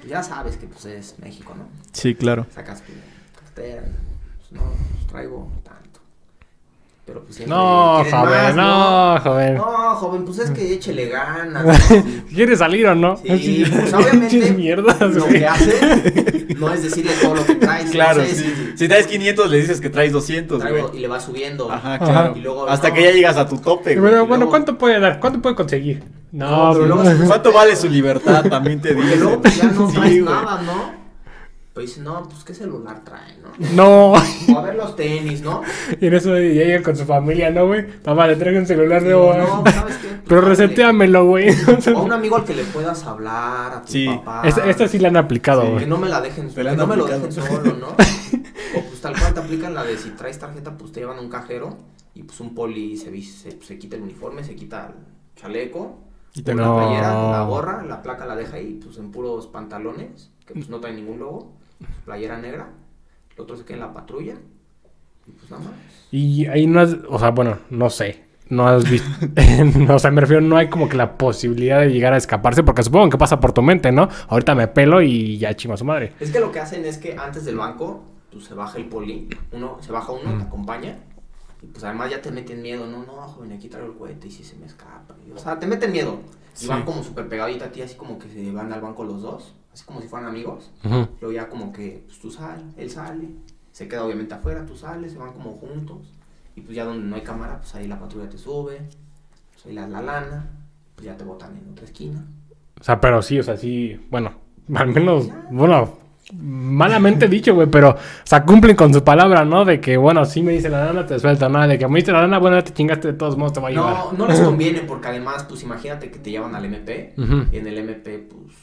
pues, ya sabes que pues es México, ¿no? Sí, claro. Sacas tu cartera. Pues no, pues traigo tanto. Pero pues siempre No, quieren joven, más, no, joven. No, joven, pues es que échele ganas. ¿Quieres salir o no? Sí, pues obviamente Pinches mierdas, lo güey. que hacen no es decirle todo lo que traes. Claro, no sí. si traes 500, le dices que traes 200, traigo güey. y le va subiendo. Ajá, claro. Y luego, Hasta no. que ya llegas a tu tope, güey. Bueno, bueno, luego- ¿cuánto puede dar? ¿Cuánto puede conseguir? No, No, pero pues, luego- no. ¿Cuánto vale su libertad? También te Porque digo. luego pues ya no Sí, traes güey. nada, ¿no? Pues dice, no, pues qué celular trae, ¿no? No. O a ver los tenis, ¿no? Y en eso llega con su familia, ¿no, güey? Papá, le traigo un celular Sí, nuevo. no, ¿sabes qué? Pero reseteamelo, güey. O a un amigo al que le puedas hablar, a tu Sí. papá. Esta, esta sí la han aplicado, Sí. güey. Que no me la dejen, que no me lo aplicado. dejen solo, ¿no? o pues tal cual te aplican la de si traes tarjeta, pues te llevan a un cajero y pues un poli se, se, se quita el uniforme, se quita el chaleco, Y te- No. la playera, la gorra, la placa la deja ahí pues en puros pantalones, que pues no traen ningún logo, playera negra, el otro se queda en la patrulla y pues nada más. Y ahí no has, o sea, bueno, no sé. No has visto, o sea, me refiero, no hay como que la posibilidad de llegar a escaparse, porque supongo que pasa por tu mente, ¿no? Ahorita me pelo y ya chima su madre. Es que lo que hacen es que antes del banco, pues se baja el poli, uno, se baja uno, te acompaña, y pues además ya te meten miedo, no, no, joven, aquí traigo el cohete y si se me escapa. y, o sea, te meten miedo. Y Sí. van como súper pegaditos a ti, así como que se van al banco los dos, así como si fueran amigos. Ujú. Luego ya como que, pues tú sales, él sale, se queda obviamente afuera, tú sales, se van como juntos. Y pues ya donde no hay cámara, pues ahí la patrulla te sube, pues ahí la, la lana, pues ya te botan en otra esquina. O sea, pero sí, o sea, sí, bueno, al menos, bueno, malamente dicho, güey, pero, o sea, cumplen con su palabra, ¿no? De que, bueno, si me dice la lana, te suelta, ¿no? De que me dice la lana, bueno, te chingaste de todos modos, te va a llevar. No, no les conviene porque además, pues imagínate que te llevan al MP. Y en el MP, pues,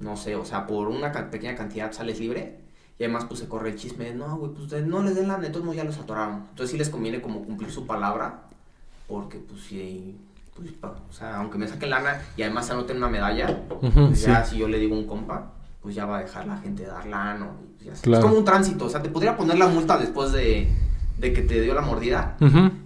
no sé, o sea, por una pequeña cantidad sales libre. Y además, pues se corre el chisme de, no, güey, pues no les den lana, entonces ya los atoraron. Entonces sí les conviene como cumplir su palabra, porque pues sí, pues, pa- o sea, aunque me saquen lana y además se anoten una medalla, Ujú, pues sí. ya si yo le digo a un compa, pues ya va a dejar la gente dar lana. pues, ya. Claro. Es como un tránsito, o sea, te podría poner la multa después de, de que te dio la mordida,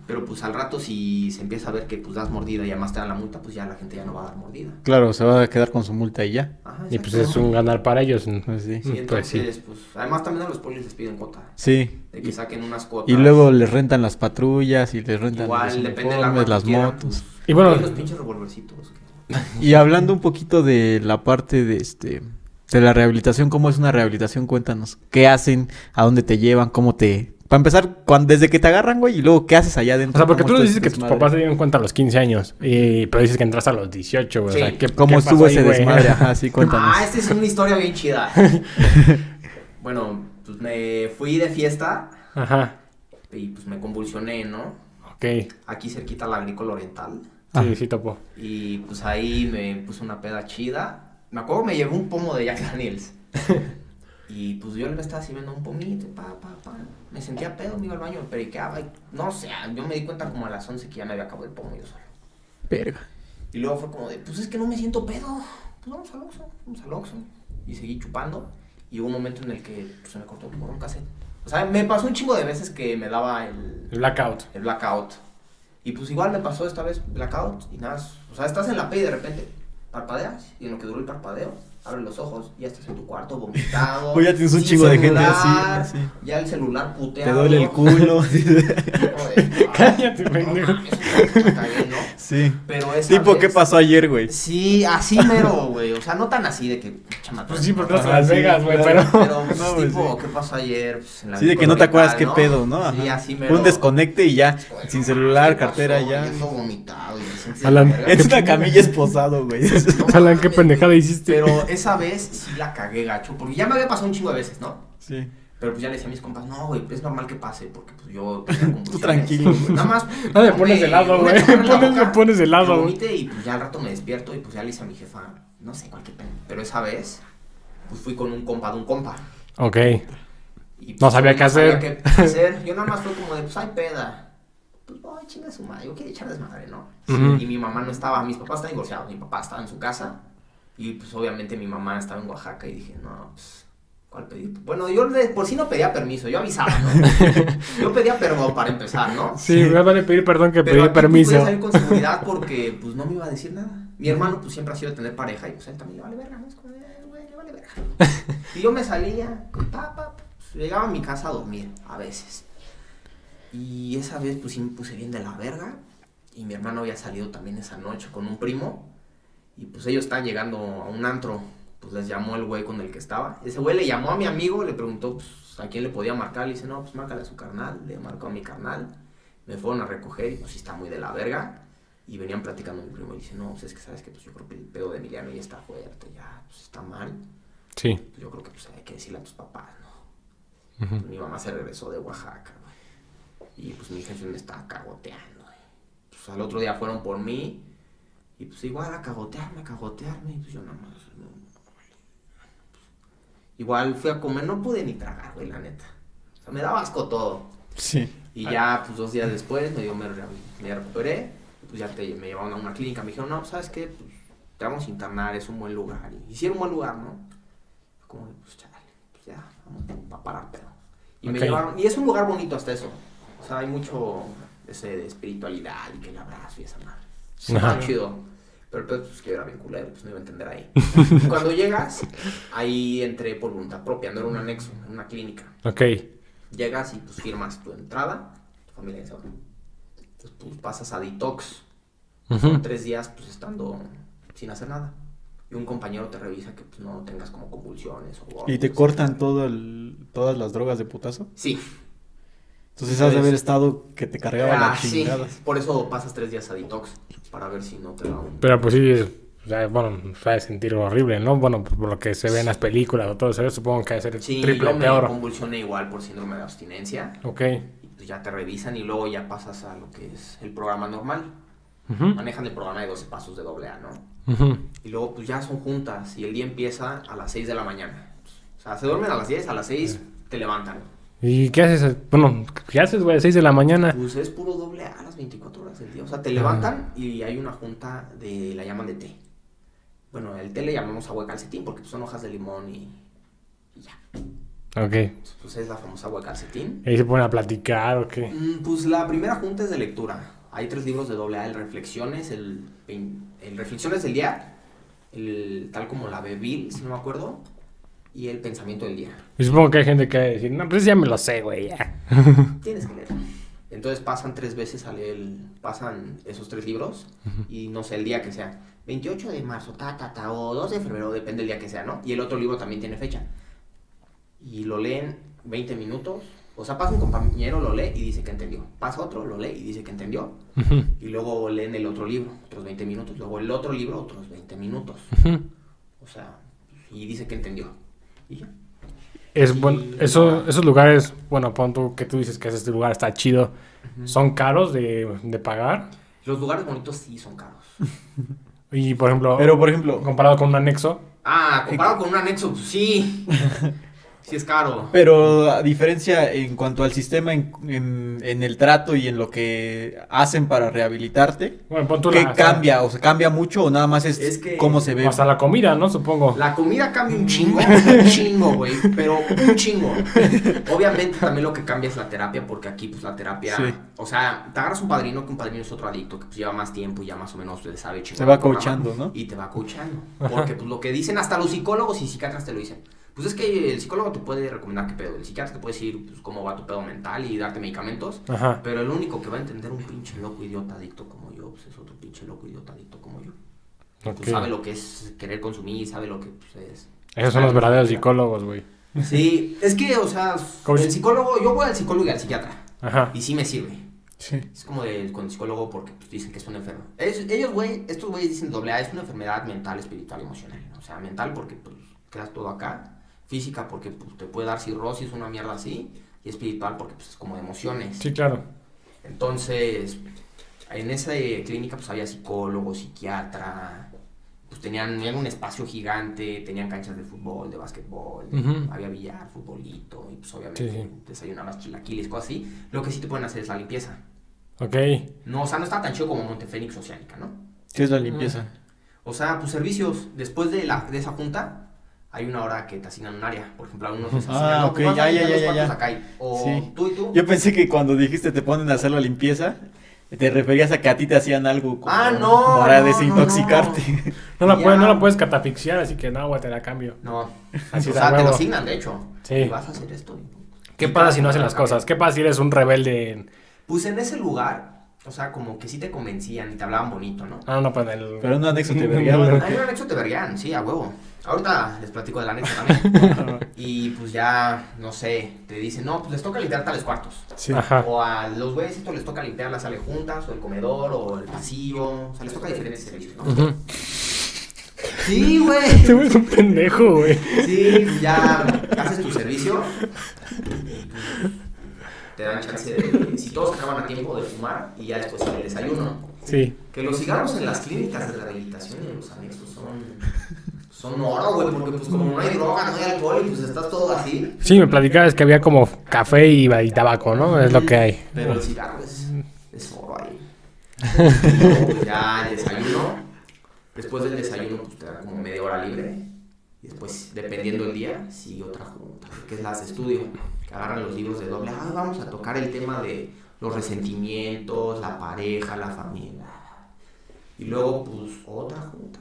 pero pues al rato si se empieza a ver que pues das mordida y además te dan la multa, pues ya la gente ya no va a dar mordida. Claro, se va a quedar con su multa y ya. Ajá, Y pues es un ganar para ellos. Pues sí. Sí, Pues entonces, sí. pues, además también a los polis les piden cuota, Sí. de que saquen unas cuotas. Y luego les rentan las patrullas y les rentan igual los depende de la las quieran, motos. pues, Y bueno- los pinches revolvercitos. Y hablando un poquito de la parte de este de la rehabilitación, ¿cómo es una rehabilitación? Cuéntanos. ¿Qué hacen? ¿A dónde te llevan? ¿Cómo te Para empezar, cuando, desde que te agarran, güey, y luego qué haces allá O adentro. sea, porque ¿Cómo tú nos dices que tus papás se dieron cuenta a los 15 años, y, pero dices que entraste a los 18, güey. O Sí. sea, ¿qué, ¿Cómo qué estuvo pasó ese güey? desmadre? Ajá, sí, cuéntanos. Ah, esta es una historia bien chida. bueno, pues me fui de fiesta Ajá, y pues me convulsioné, ¿no? ok. Aquí cerquita la agrícola oriental. Ah. Sí, sí, topo. Y pues ahí me puse una peda chida. Me acuerdo que me llevé un pomo de Jack Daniels. y pues yo le estaba sirviendo un pomito, pa, pa, pa. Me sentía pedo, me iba al baño, me periqueaba. Y, no sé, yo me di cuenta como a las 11 que ya me había acabado el pomo yo solo. Verga. Y luego fue como de, pues es que no me siento pedo. Pues vamos al Oxxo, vamos al Oxxo. Y seguí chupando. Y hubo un momento en el que pues, se me cortó por un cassette. O sea, me pasó un chingo de veces que me daba el, El blackout. el blackout. Y pues igual me pasó esta vez blackout y nada. O sea, estás en la P y de repente parpadeas y en lo que duró el parpadeo, abres los ojos y ya estás en tu cuarto vomitado. O ya tienes un chingo de gente celular, así, así. Ya el celular Te puteado. duele el culo. Cállate, no pendejo. ¿no? sí. Pero esa Tipo, ¿qué pasó ayer, güey? Sí, así mero, güey. O sea, no tan así de que chama, Pues sí, porque estás en Ajá, Las sí, Vegas, güey, pero... Pero pues, No, güey, tipo, sí. ¿qué pasó ayer? Pues, en la Sí, de que no te acuerdas qué pedo, ¿no? Sí, Ajá. así mero. Un desconecte y ya, Güey, sin no celular, mames, ¿qué cartera, pasó? ya. Yendo vomitado. Es una camilla esposado, güey. No Alan, qué pendejada hiciste. Pero esa vez sí la cagué gacho, porque ya me había pasado un chingo de veces, ¿no? Sí. Pero pues ya le decía a mis compas, no, güey, es normal que pase, porque pues yo tenía convulsiones. tranquilo, güey. Nada más. No me pones de lado, güey. me pones de lado, güey. y pues ya al rato me despierto y pues ya le hice a mi jefa, no sé, cualquier pena. Pero esa vez, pues fui con un compa de un compa. Ok. Y, pues, No sabía qué hacer. qué hacer. Yo nada más fue como de, pues hay peda. Pues, ay, chinga su madre, yo quería echar desmadre, ¿no? Ujú. Y mi mamá no estaba, mis papás están divorciados, mi papá estaba en su casa. Y pues obviamente mi mamá estaba en Oaxaca y dije, no, pues, ¿cuál pedir? Bueno, yo de por sí no pedía permiso, yo avisaba, ¿no? yo pedía perdón para empezar, ¿no? Sí, me vale pedir perdón que Pero pedir aquí permiso. salir con seguridad porque pues no me iba a decir nada. Mi hermano pues siempre ha sido de tener pareja y pues él también le vale verga, ¿no? Es como, eh, güey, le vale verga. y yo me salía, pa, pa, pues, llegaba a mi casa a dormir, a veces. Y esa vez pues sí me puse bien de la verga. Y mi hermano había salido también esa noche con un primo. Y pues ellos estaban llegando a un antro. Pues les llamó el güey con el que estaba. Ese güey le llamó a mi amigo, le preguntó pues, a quién le podía marcar. Le dice, no, pues márcale a su carnal. Le marcó a mi carnal. Me fueron a recoger y pues sí está muy de la verga. Y venían platicando mi primo y dice, no, pues es que sabes que pues yo creo que el pedo de Emiliano ya está fuerte, ya pues, está mal. Sí. Pues, yo creo que pues hay que decirle a tus papás, ¿no? Ujú. Pues, mi mamá se regresó de Oaxaca, güey. Y pues mi jefe me estaba cagoteando, güey. Pues al otro día fueron por mí. Y pues igual a cagotearme, a cagotearme. Y pues yo nada más. no, igual fui a comer, no pude ni tragar, güey, la neta. O sea, me daba asco todo. Sí. Y ya, pues dos días después, me, dio, me, me recuperé. y, Pues ya te, me llevaron a una clínica. Me dijeron, no, ¿sabes qué? Pues te vamos a internar, es un buen lugar. Y, y sí era un buen lugar, ¿no? Como, pues chale, pues ya, vamos a parar, pero. Y me llevaron, y es un lugar bonito hasta eso. O sea, hay mucho ese de espiritualidad y que el abrazo y esa madre. Está chido. Pero pues, pues, que yo era bien culero, pues no iba a entender ahí. Cuando llegas, ahí entré por voluntad propia, no era un anexo, era una clínica. Ok. Llegas y pues firmas tu entrada, tu familia dice, bueno. Entonces pues pasas a detox, tres días pues estando sin hacer nada. Y un compañero te revisa que pues no tengas como convulsiones o... Y te algo, cortan todo el, todas las drogas de putazo. Sí. Entonces has de haber Pues- estado que te cargaba Ah, la sí. Por eso pasas tres días a detox, para ver si no te da un... Pero pues sí, es- o sea, bueno, de sentir horrible, ¿no? Bueno, por lo que se ve en las películas o todo eso, supongo que ha de ser Sí, triple yo me peor. convulsioné igual por síndrome de abstinencia. Ok. Y pues ya te revisan y luego ya pasas a lo que es el programa normal. Ujú. Manejan el programa de 12 pasos de doble A, ¿no? Ujú. Y luego pues ya son juntas y el día empieza a las 6 de la mañana. O sea, se duermen a las 10, a las 6 te levantan. ¿Y qué haces? Bueno, ¿qué haces, güey? A 6 de la mañana. Pues es puro doble A las 24 horas del día. O sea, te levantan y hay una junta de, la llaman de té. Bueno, el té le llamamos agua de calcetín porque son hojas de limón y, y ya. Ok. Pues es la famosa agua de calcetín. Ahí se ponen a platicar o qué. Mm, Pues la primera junta es de lectura. Hay tres libros de doble A, el Reflexiones, el, el Reflexiones del Día, el tal como la Bebil, si no me acuerdo, y el Pensamiento del Día. Y supongo que hay gente que va a decir, no, pues ya me lo sé, güey, ya. Tienes que leer. Entonces pasan tres veces a leer, el- pasan esos tres libros y no sé, el día que sea. 28 de marzo, ta, ta, ta, o 2 de febrero, depende del día que sea, ¿no? Y el otro libro también tiene fecha. Y lo leen 20 minutos. O sea, pasa un compañero, lo lee y dice que entendió. Pasa otro, lo lee y dice que entendió. Y luego leen el otro libro, otros 20 minutos. Luego el otro libro, otros 20 minutos. O sea, y dice que entendió. Y ya. Es bueno, eso, esos lugares, bueno, pon tú que tú dices que este lugar está chido, ¿son caros de, de pagar? Los lugares bonitos sí son caros. Y por ejemplo, Pero por ejemplo, comparado con un anexo, Ah, comparado con un anexo, pues sí. Sí es caro. pero a diferencia en cuanto al sistema en, en- en el trato y en lo que hacen para rehabilitarte, bueno, pon tú ¿qué la- cambia? ¿O sea, cambia mucho o nada más es, Es que- cómo se ve? Hasta la comida, ¿no? Supongo. La comida cambia un chingo, un chingo, güey, pero un chingo. Obviamente también lo que cambia es la terapia, porque aquí pues la terapia, Sí. o sea, te agarras un padrino, que un padrino es otro adicto, que pues lleva más tiempo y ya más o menos le sabe chingar Se va programa, coachando, ¿no? Y te va coachando, porque pues lo que dicen hasta los psicólogos y psiquiatras te lo dicen. Pues es que el psicólogo te puede recomendar qué pedo, el psiquiatra te puede decir pues, cómo va tu pedo mental y darte medicamentos, Ajá. pero el único que va a entender un pinche loco idiota adicto como yo, pues es otro pinche loco idiota adicto como yo. Ok. Pues sabe lo que es querer consumir, sabe lo que pues, es. Esos son los verdaderos psicólogos, güey. Sí, es que, o sea, Coach. el psicólogo, yo voy al psicólogo y al psiquiatra. Ajá. Y sí me sirve. Sí. Es como de, con el psicólogo porque pues, dicen que es una enfermedad. Ellos, ellos, güey, estos güeyes dicen doble A, es una enfermedad mental, espiritual, emocional. O sea, mental porque pues quedas todo acá. Física porque pues, te puede dar cirrosis, una mierda así. Y espiritual porque pues es como de emociones. Sí, claro. Entonces, en esa eh, clínica pues había psicólogo, psiquiatra, pues tenían, tenían un espacio gigante, tenían canchas de fútbol, de básquetbol, había billar, futbolito, y pues obviamente Sí, sí. desayunabas chilaquiles, cosas así. Lo que sí te pueden hacer es la limpieza. Ok. No, o sea, no está tan chido como Montefénix Oceánica, ¿no? ¿Qué es la limpieza? O sea, pues servicios, después de, la, de esa junta, hay una hora que te asignan un área. Por ejemplo, algunos Ah, asignan, pues ok, ya, ya, ya, los ya, acá. O Sí. tú y tú. Yo pensé que cuando dijiste te ponen a hacer la limpieza, te referías a que a ti te hacían algo como Ah, no, para no, desintoxicarte. No la, puedes, no la puedes catafixiar, así que no, güey, te la cambio. No, Así o sea, te lo asignan, de hecho. Sí. Y vas a hacer esto. ¿Qué pasa si no hacen las cosas? ¿Qué pasa si eres un rebelde? en- Pues en ese lugar, o sea, como que sí te convencían y te hablaban bonito, ¿no? Ah, no, pues en el... Pero en un anexo te vergaban. Hay un anexo te verían, sí, a huevo. Ahorita les platico del anexo también. y pues ya, no sé, te dicen, no, pues les toca limpiar tales cuartos. Sí. Ajá. O a los güeyes esto les toca limpiar la sala de juntas, o el comedor, o el pasillo. O sea, les toca diferentes servicios, ¿no? Sí, güey. Este güey es un pendejo, güey. Sí, ya haces tu servicio. Te dan chance de, si todos acaban a tiempo, de fumar y ya después sale el desayuno. Sí. Que los cigarros en las clínicas de rehabilitación y en los anexos son, son oro, güey, porque pues como no hay droga, no hay alcohol y pues estás todo así. Sí, me platicabas que había como café y, y tabaco, ¿no? Es lo que hay. Pero el cigarro es, es oro ahí. Luego, pues, ya el desayuno. Después del desayuno, pues te da como media hora libre. Y después, dependiendo del día, sigue otra junta, que es las de estudio. Que agarran los libros de doble. Ah, vamos a tocar el tema de los resentimientos, la pareja, la familia. Y luego, pues, otra junta.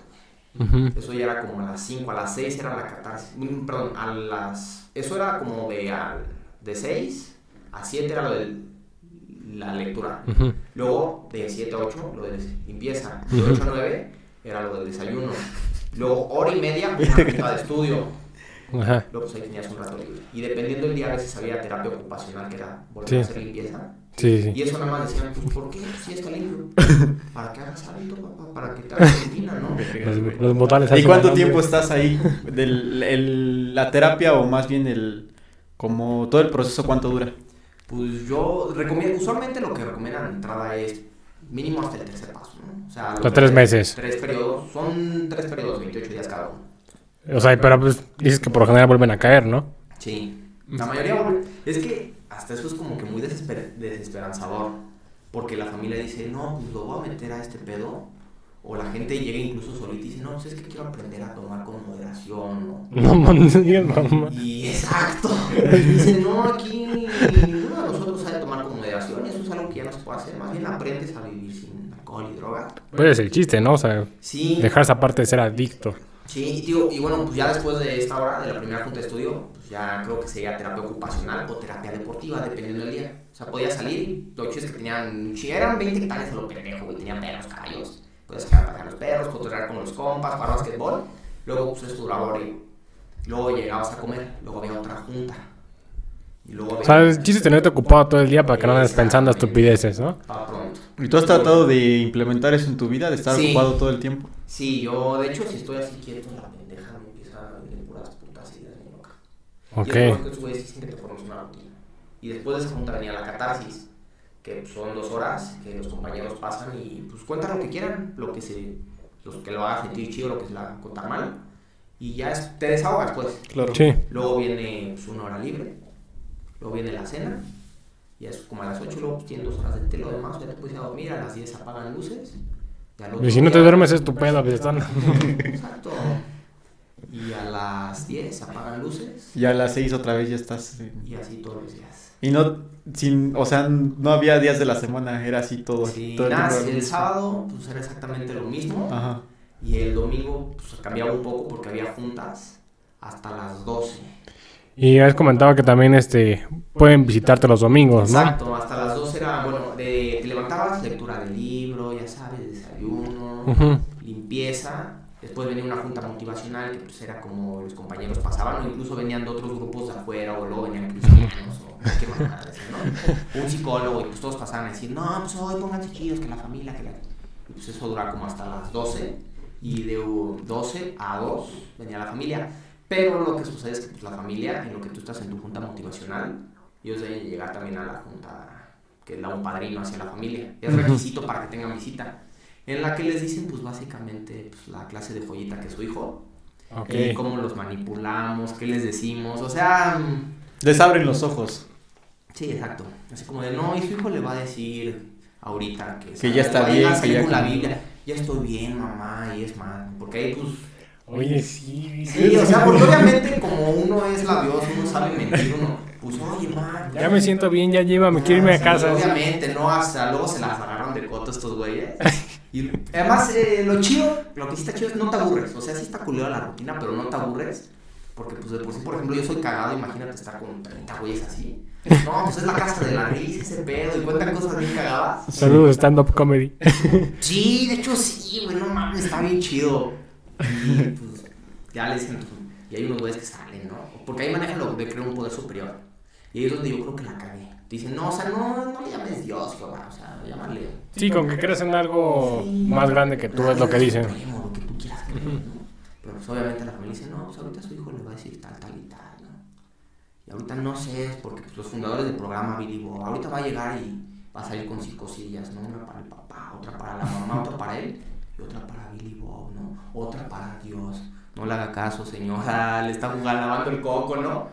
Ujú. Eso ya era como a las 5, a las 6 era la catarsis. Perdón, a las... Eso era como de, al- de 6 a 7 era lo de la lectura. Ujú. Luego, de 7 a 8, lo de limpieza. De 8 a 9 era lo del desayuno. Luego, hora y media, una de estudio. Ajá. Luego, pues ahí tenías un rato libre. Y dependiendo del día, a veces había terapia ocupacional, que era volver a Sí. hacer limpieza. Sí, sí. Y eso nada más decían, pues, ¿por qué? Pues sí está limpio. Para que hagas hábito, papá, para que te hagas rutina, ¿no? Los, los botales ¿Y cuánto tiempo nombre. estás ahí? Del, el- la terapia o más bien el como todo el proceso cuánto dura? Pues yo recomiendo, usualmente lo que recomiendan de entrada es mínimo hasta el tercer paso, ¿no? O sea, O los tres meses. Tres periodos, son tres periodos, 28 días cada uno. O sea, pero pues dices que por lo general vuelven a caer, ¿no? Sí. La mayoría, es que hasta eso es como que muy desesper- desesperanzador, porque la familia dice, no, pues lo voy a meter a este pedo, o la gente llega incluso solita y dice, no, pues es que quiero aprender a tomar con moderación, ¿no? No, no. Y exacto. Dicen, no, aquí ninguno de nosotros sabe tomar con moderación. Eso es algo que ya no se puede hacer. Más bien aprendes a vivir sin alcohol y droga. Pues es el chiste, ¿no? O sea, Sí. dejar esa parte de ser adicto. Sí, y, digo, y bueno, pues ya después de esta hora, de la primera junta de estudio, pues ya creo que sería terapia ocupacional o terapia deportiva, dependiendo del día. O sea, podía salir, lo chido es que tenían, si eran 20 hectáreas a lo pendejo, güey, tenían perros, caballos. Podías sacar a pasear los perros, cotorrear con los compas, jugar basquetbol. Luego, pues duraba hora y Luego llegabas a comer, luego había otra junta. Y luego O sea, el chiste es tenerte ocupado todo el día para que no andes pensando estupideces, ¿no? Para pronto. ¿Y tú has tratado de implementar eso en tu vida, de estar Sí. ocupado todo el tiempo? Sí, yo, de hecho, si estoy así quieto, la pendeja me empieza a venir puras putas ideas bien locas. Y Ok. es porque esos güeyes dicen que te formas una rutina. Y después de esa junta venía la catarsis, que son dos horas que los compañeros pasan y pues cuentan lo que quieran, lo que se, los que lo haga sentir chido, lo que se la contar mal. Y ya es- te desahogas, pues. Claro. Sí. Luego viene pues, una hora libre, luego viene la cena, ya es como a las 8, luego pues, tienen dos horas de té, lo demás, ya te puedes ir a dormir, a las 10 apagan luces. y al otro Y si no te duermes es tu pedo, pues están... Exacto. Y a las 10 apagan luces Y a las seis otra vez ya estás. y así todos los días. Y no, sin, o sea, no había días de la semana, era así todo. Sí, todo el nada, si el sábado pues era exactamente lo mismo Ajá. y el domingo pues cambiaba un poco porque había juntas hasta las 12. Y has comentado que también este pueden visitarte los domingos, ¿no? Exacto, hasta las 12 era, bueno, de, te levantabas, lectura del libro, ya sabes, desayuno, Ujú. limpieza. Después venía una junta motivacional que pues era como los compañeros pasaban o incluso venían de otros grupos de afuera o luego venían cristianos o qué mamadas, ¿no? Un psicólogo y pues todos pasaban a decir, no, pues hoy pónganse chidos, que la familia, que la... Y pues eso dura como hasta las 12 y de uh, 12 a 2 venía la familia. Pero lo que sucede es que pues, la familia, en lo que tú estás en tu junta motivacional, ellos deben llegar también a la junta que da un padrino hacia la familia. Es requisito para que tengan visita. En la que les dicen, pues básicamente, pues, la clase de joyita que es su hijo. Ok. Y cómo los manipulamos, qué les decimos. O sea, mm, Les abren los ojos. sí, exacto. Así como de, no, y su hijo le va a decir ahorita que, Que ya está bien, que ya la. Biblia. Ya estoy bien, mamá, y es más. Porque ahí, pues, Oye, sí, Sí, o sea, porque obviamente como uno es labioso, uno sabe mentir, uno, pues oye, man. Ya me siento bien, ya llévame, quiero irme a Sí, casa. Obviamente, no, hasta luego se las agarraron de coto estos güeyes. Y además, eh, lo chido, lo que sí está chido es no te aburres. O sea, sí está culera la rutina, pero no te aburres. Porque, pues, de por sí, por ejemplo, yo soy cagado, imagínate estar con 30 güeyes así. No, pues es la casa de la risa, ese pedo, y cuentan cosas bien cagadas. Saludos, stand-up comedy. Sí, de hecho sí, güey, no mames, está bien chido. Y pues ya le dicen, pues, y hay unos güeyes que salen, ¿no? Porque ahí manejan lo de crear un poder superior. Y ahí es donde yo creo que la cagué. Dicen, no, o sea, no, no le llames Dios, Jehová, o sea, llámale. Sí, con que creas en algo Sí, más grande que tú, es lo que dicen. Lo que tú quieras creer, ¿no? Pero pues obviamente la familia dice, no, pues ahorita su hijo le va a decir tal, tal y tal, ¿no? Y ahorita no sé, porque pues, los fundadores del programa Billy Bob, ahorita va a llegar y va a salir con cinco sillas, ¿no? Una para el papá, otra para la mamá, otra para él y otra para Billy Bob, ¿no? Otra para Dios. No le haga caso, señora, le está jugando, lavando el coco, ¿no?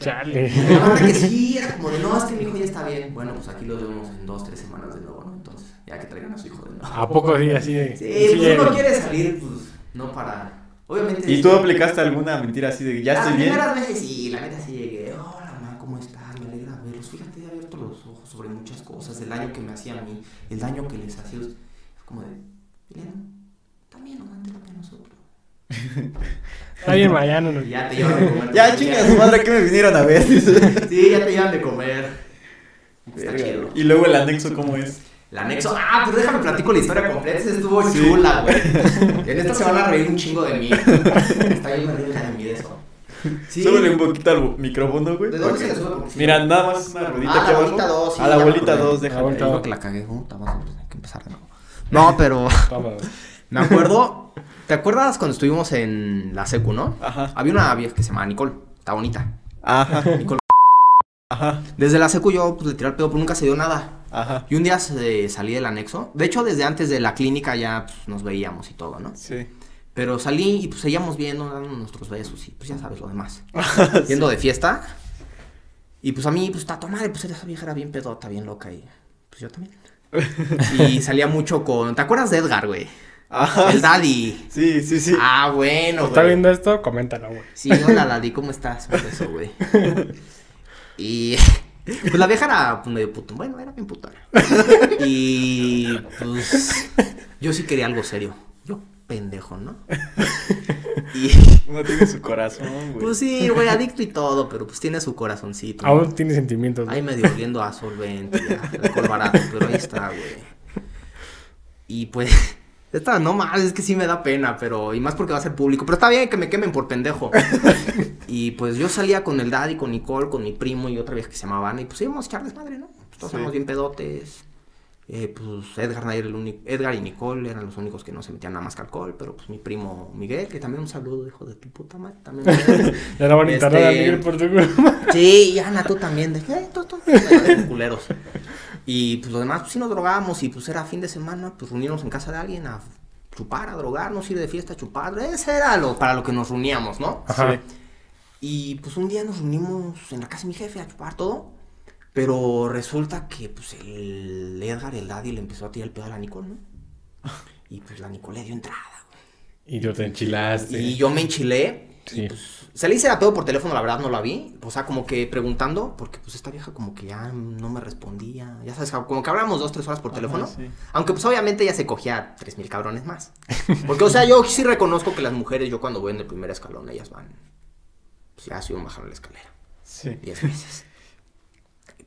Chale. La que sí, era como de, no, es que mi hijo ya está bien. Bueno, pues aquí los vemos en dos, tres semanas de nuevo, ¿no? Entonces, ya que traigan a su hijo de nuevo. ¿A poco sí, así de... Sí, sí pues uno quiere salir, pues, no para... Obviamente... ¿Y sí. tú aplicaste alguna mentira así de ya Las estoy bien? primeras veces sí, la neta sí llegué. Hola, mamá, ¿cómo estás? Me alegra verlos. Fíjate, he abierto los ojos sobre muchas cosas, el daño que me hacía a mí, el daño que les hacía. Es como de, también dan terapia a nosotros. Está bien, mañana. no- ya te llevan de comer. Ya, chinga su madre que me vinieron a ver. Sí, ya te llevan de comer. Está Verga, chido. Y luego el anexo, ¿cómo es? El anexo. Ah, pues déjame platico la historia completa. Esa estuvo chula, güey. En esta se van a reír un chingo de mí. Está bien me río de mí de eso. Sí. Súbele un poquito al micrófono, güey. ¿De dónde se le sube? Mira, nada más una ruedita Ah, aquí la abajo. bolita dos, sí, a la bolita acordé. 2, déjame. Digo que la cagué. Puta, vamos a que empezar de nuevo. No, pero. Me acuerdo. ¿Te acuerdas cuando estuvimos en la secu, no? Ajá. Había una vieja que se llama Nicole. Está bonita. Ajá. Nicole. Ajá. Desde la secu yo pues, le tiré el pedo, pero nunca se dio nada. Ajá. Y un día salí del anexo. De hecho, desde antes de la clínica ya pues, nos veíamos y todo, ¿no? Sí. Pero salí y pues seguíamos viendo, dando nuestros besos y pues ya sabes lo demás. Yendo de fiesta. Y pues a mí, pues está madre, pues esa vieja era bien pedota, bien loca y pues yo también. Y salía mucho con. ¿Te acuerdas de Edgar, güey? Ajá. El daddy. Sí, sí, sí. Ah, bueno, ¿Está güey. viendo esto? Coméntalo, güey. Sí, hola daddy, ¿cómo estás? Por eso, güey. Y pues la vieja era medio puto. Bueno, era bien putona. Y pues yo sí quería algo serio. Yo pendejo, ¿no? Y Uno tiene su corazón, güey. pues sí, güey, adicto y todo, pero pues tiene su corazoncito. ¿no? Aún tiene sentimientos. Ahí güey. medio oliendo a solvente, a alcohol barato, pero ahí está, güey. Y pues, esta no más, es que sí me da pena, pero, y más porque va a ser público, pero está bien que me quemen por pendejo. Y pues yo salía con el daddy, con Nicole, con mi primo y otra vieja que se llamaba Ana, y pues íbamos a echar desmadre, ¿no? Pues todos Sí. éramos bien pedotes. Eh, pues Edgar, Nair, el único, Edgar y Nicole eran los únicos que no se metían nada más que alcohol, pero pues mi primo Miguel, que también un saludo, hijo de tu puta madre, también. Ya la van a internar a Este- Miguel por tu culpa. Sí, y Ana, tú también. De, "Eh, tú, tú", de culeros. Y pues lo demás, pues sí nos drogábamos y pues era fin de semana, pues reunirnos en casa de alguien a chupar, a drogarnos, ir de fiesta a chupar. Ese era lo para lo que nos reuníamos, ¿no? Ajá. Y pues un día nos reunimos en la casa de mi jefe a chupar todo. Pero resulta que pues el Edgar, el daddy, le empezó a tirar el pedo a la Nicole, ¿no? Y pues la Nicole le dio entrada, güey. Y yo te enchilaste. Y yo me enchilé. Sí. Y pues, se le hice a todo por teléfono, la verdad no la vi. O sea, como que preguntando, porque pues esta vieja como que ya no me respondía. Ya sabes, como que hablamos dos, tres horas por Ajá, teléfono. sí. Aunque pues obviamente ella se cogía tres mil cabrones más. Porque, o sea, yo sí reconozco que las mujeres, yo cuando voy en el primer escalón, ellas van. Pues ya suben bajando la escalera. Sí. Diez veces.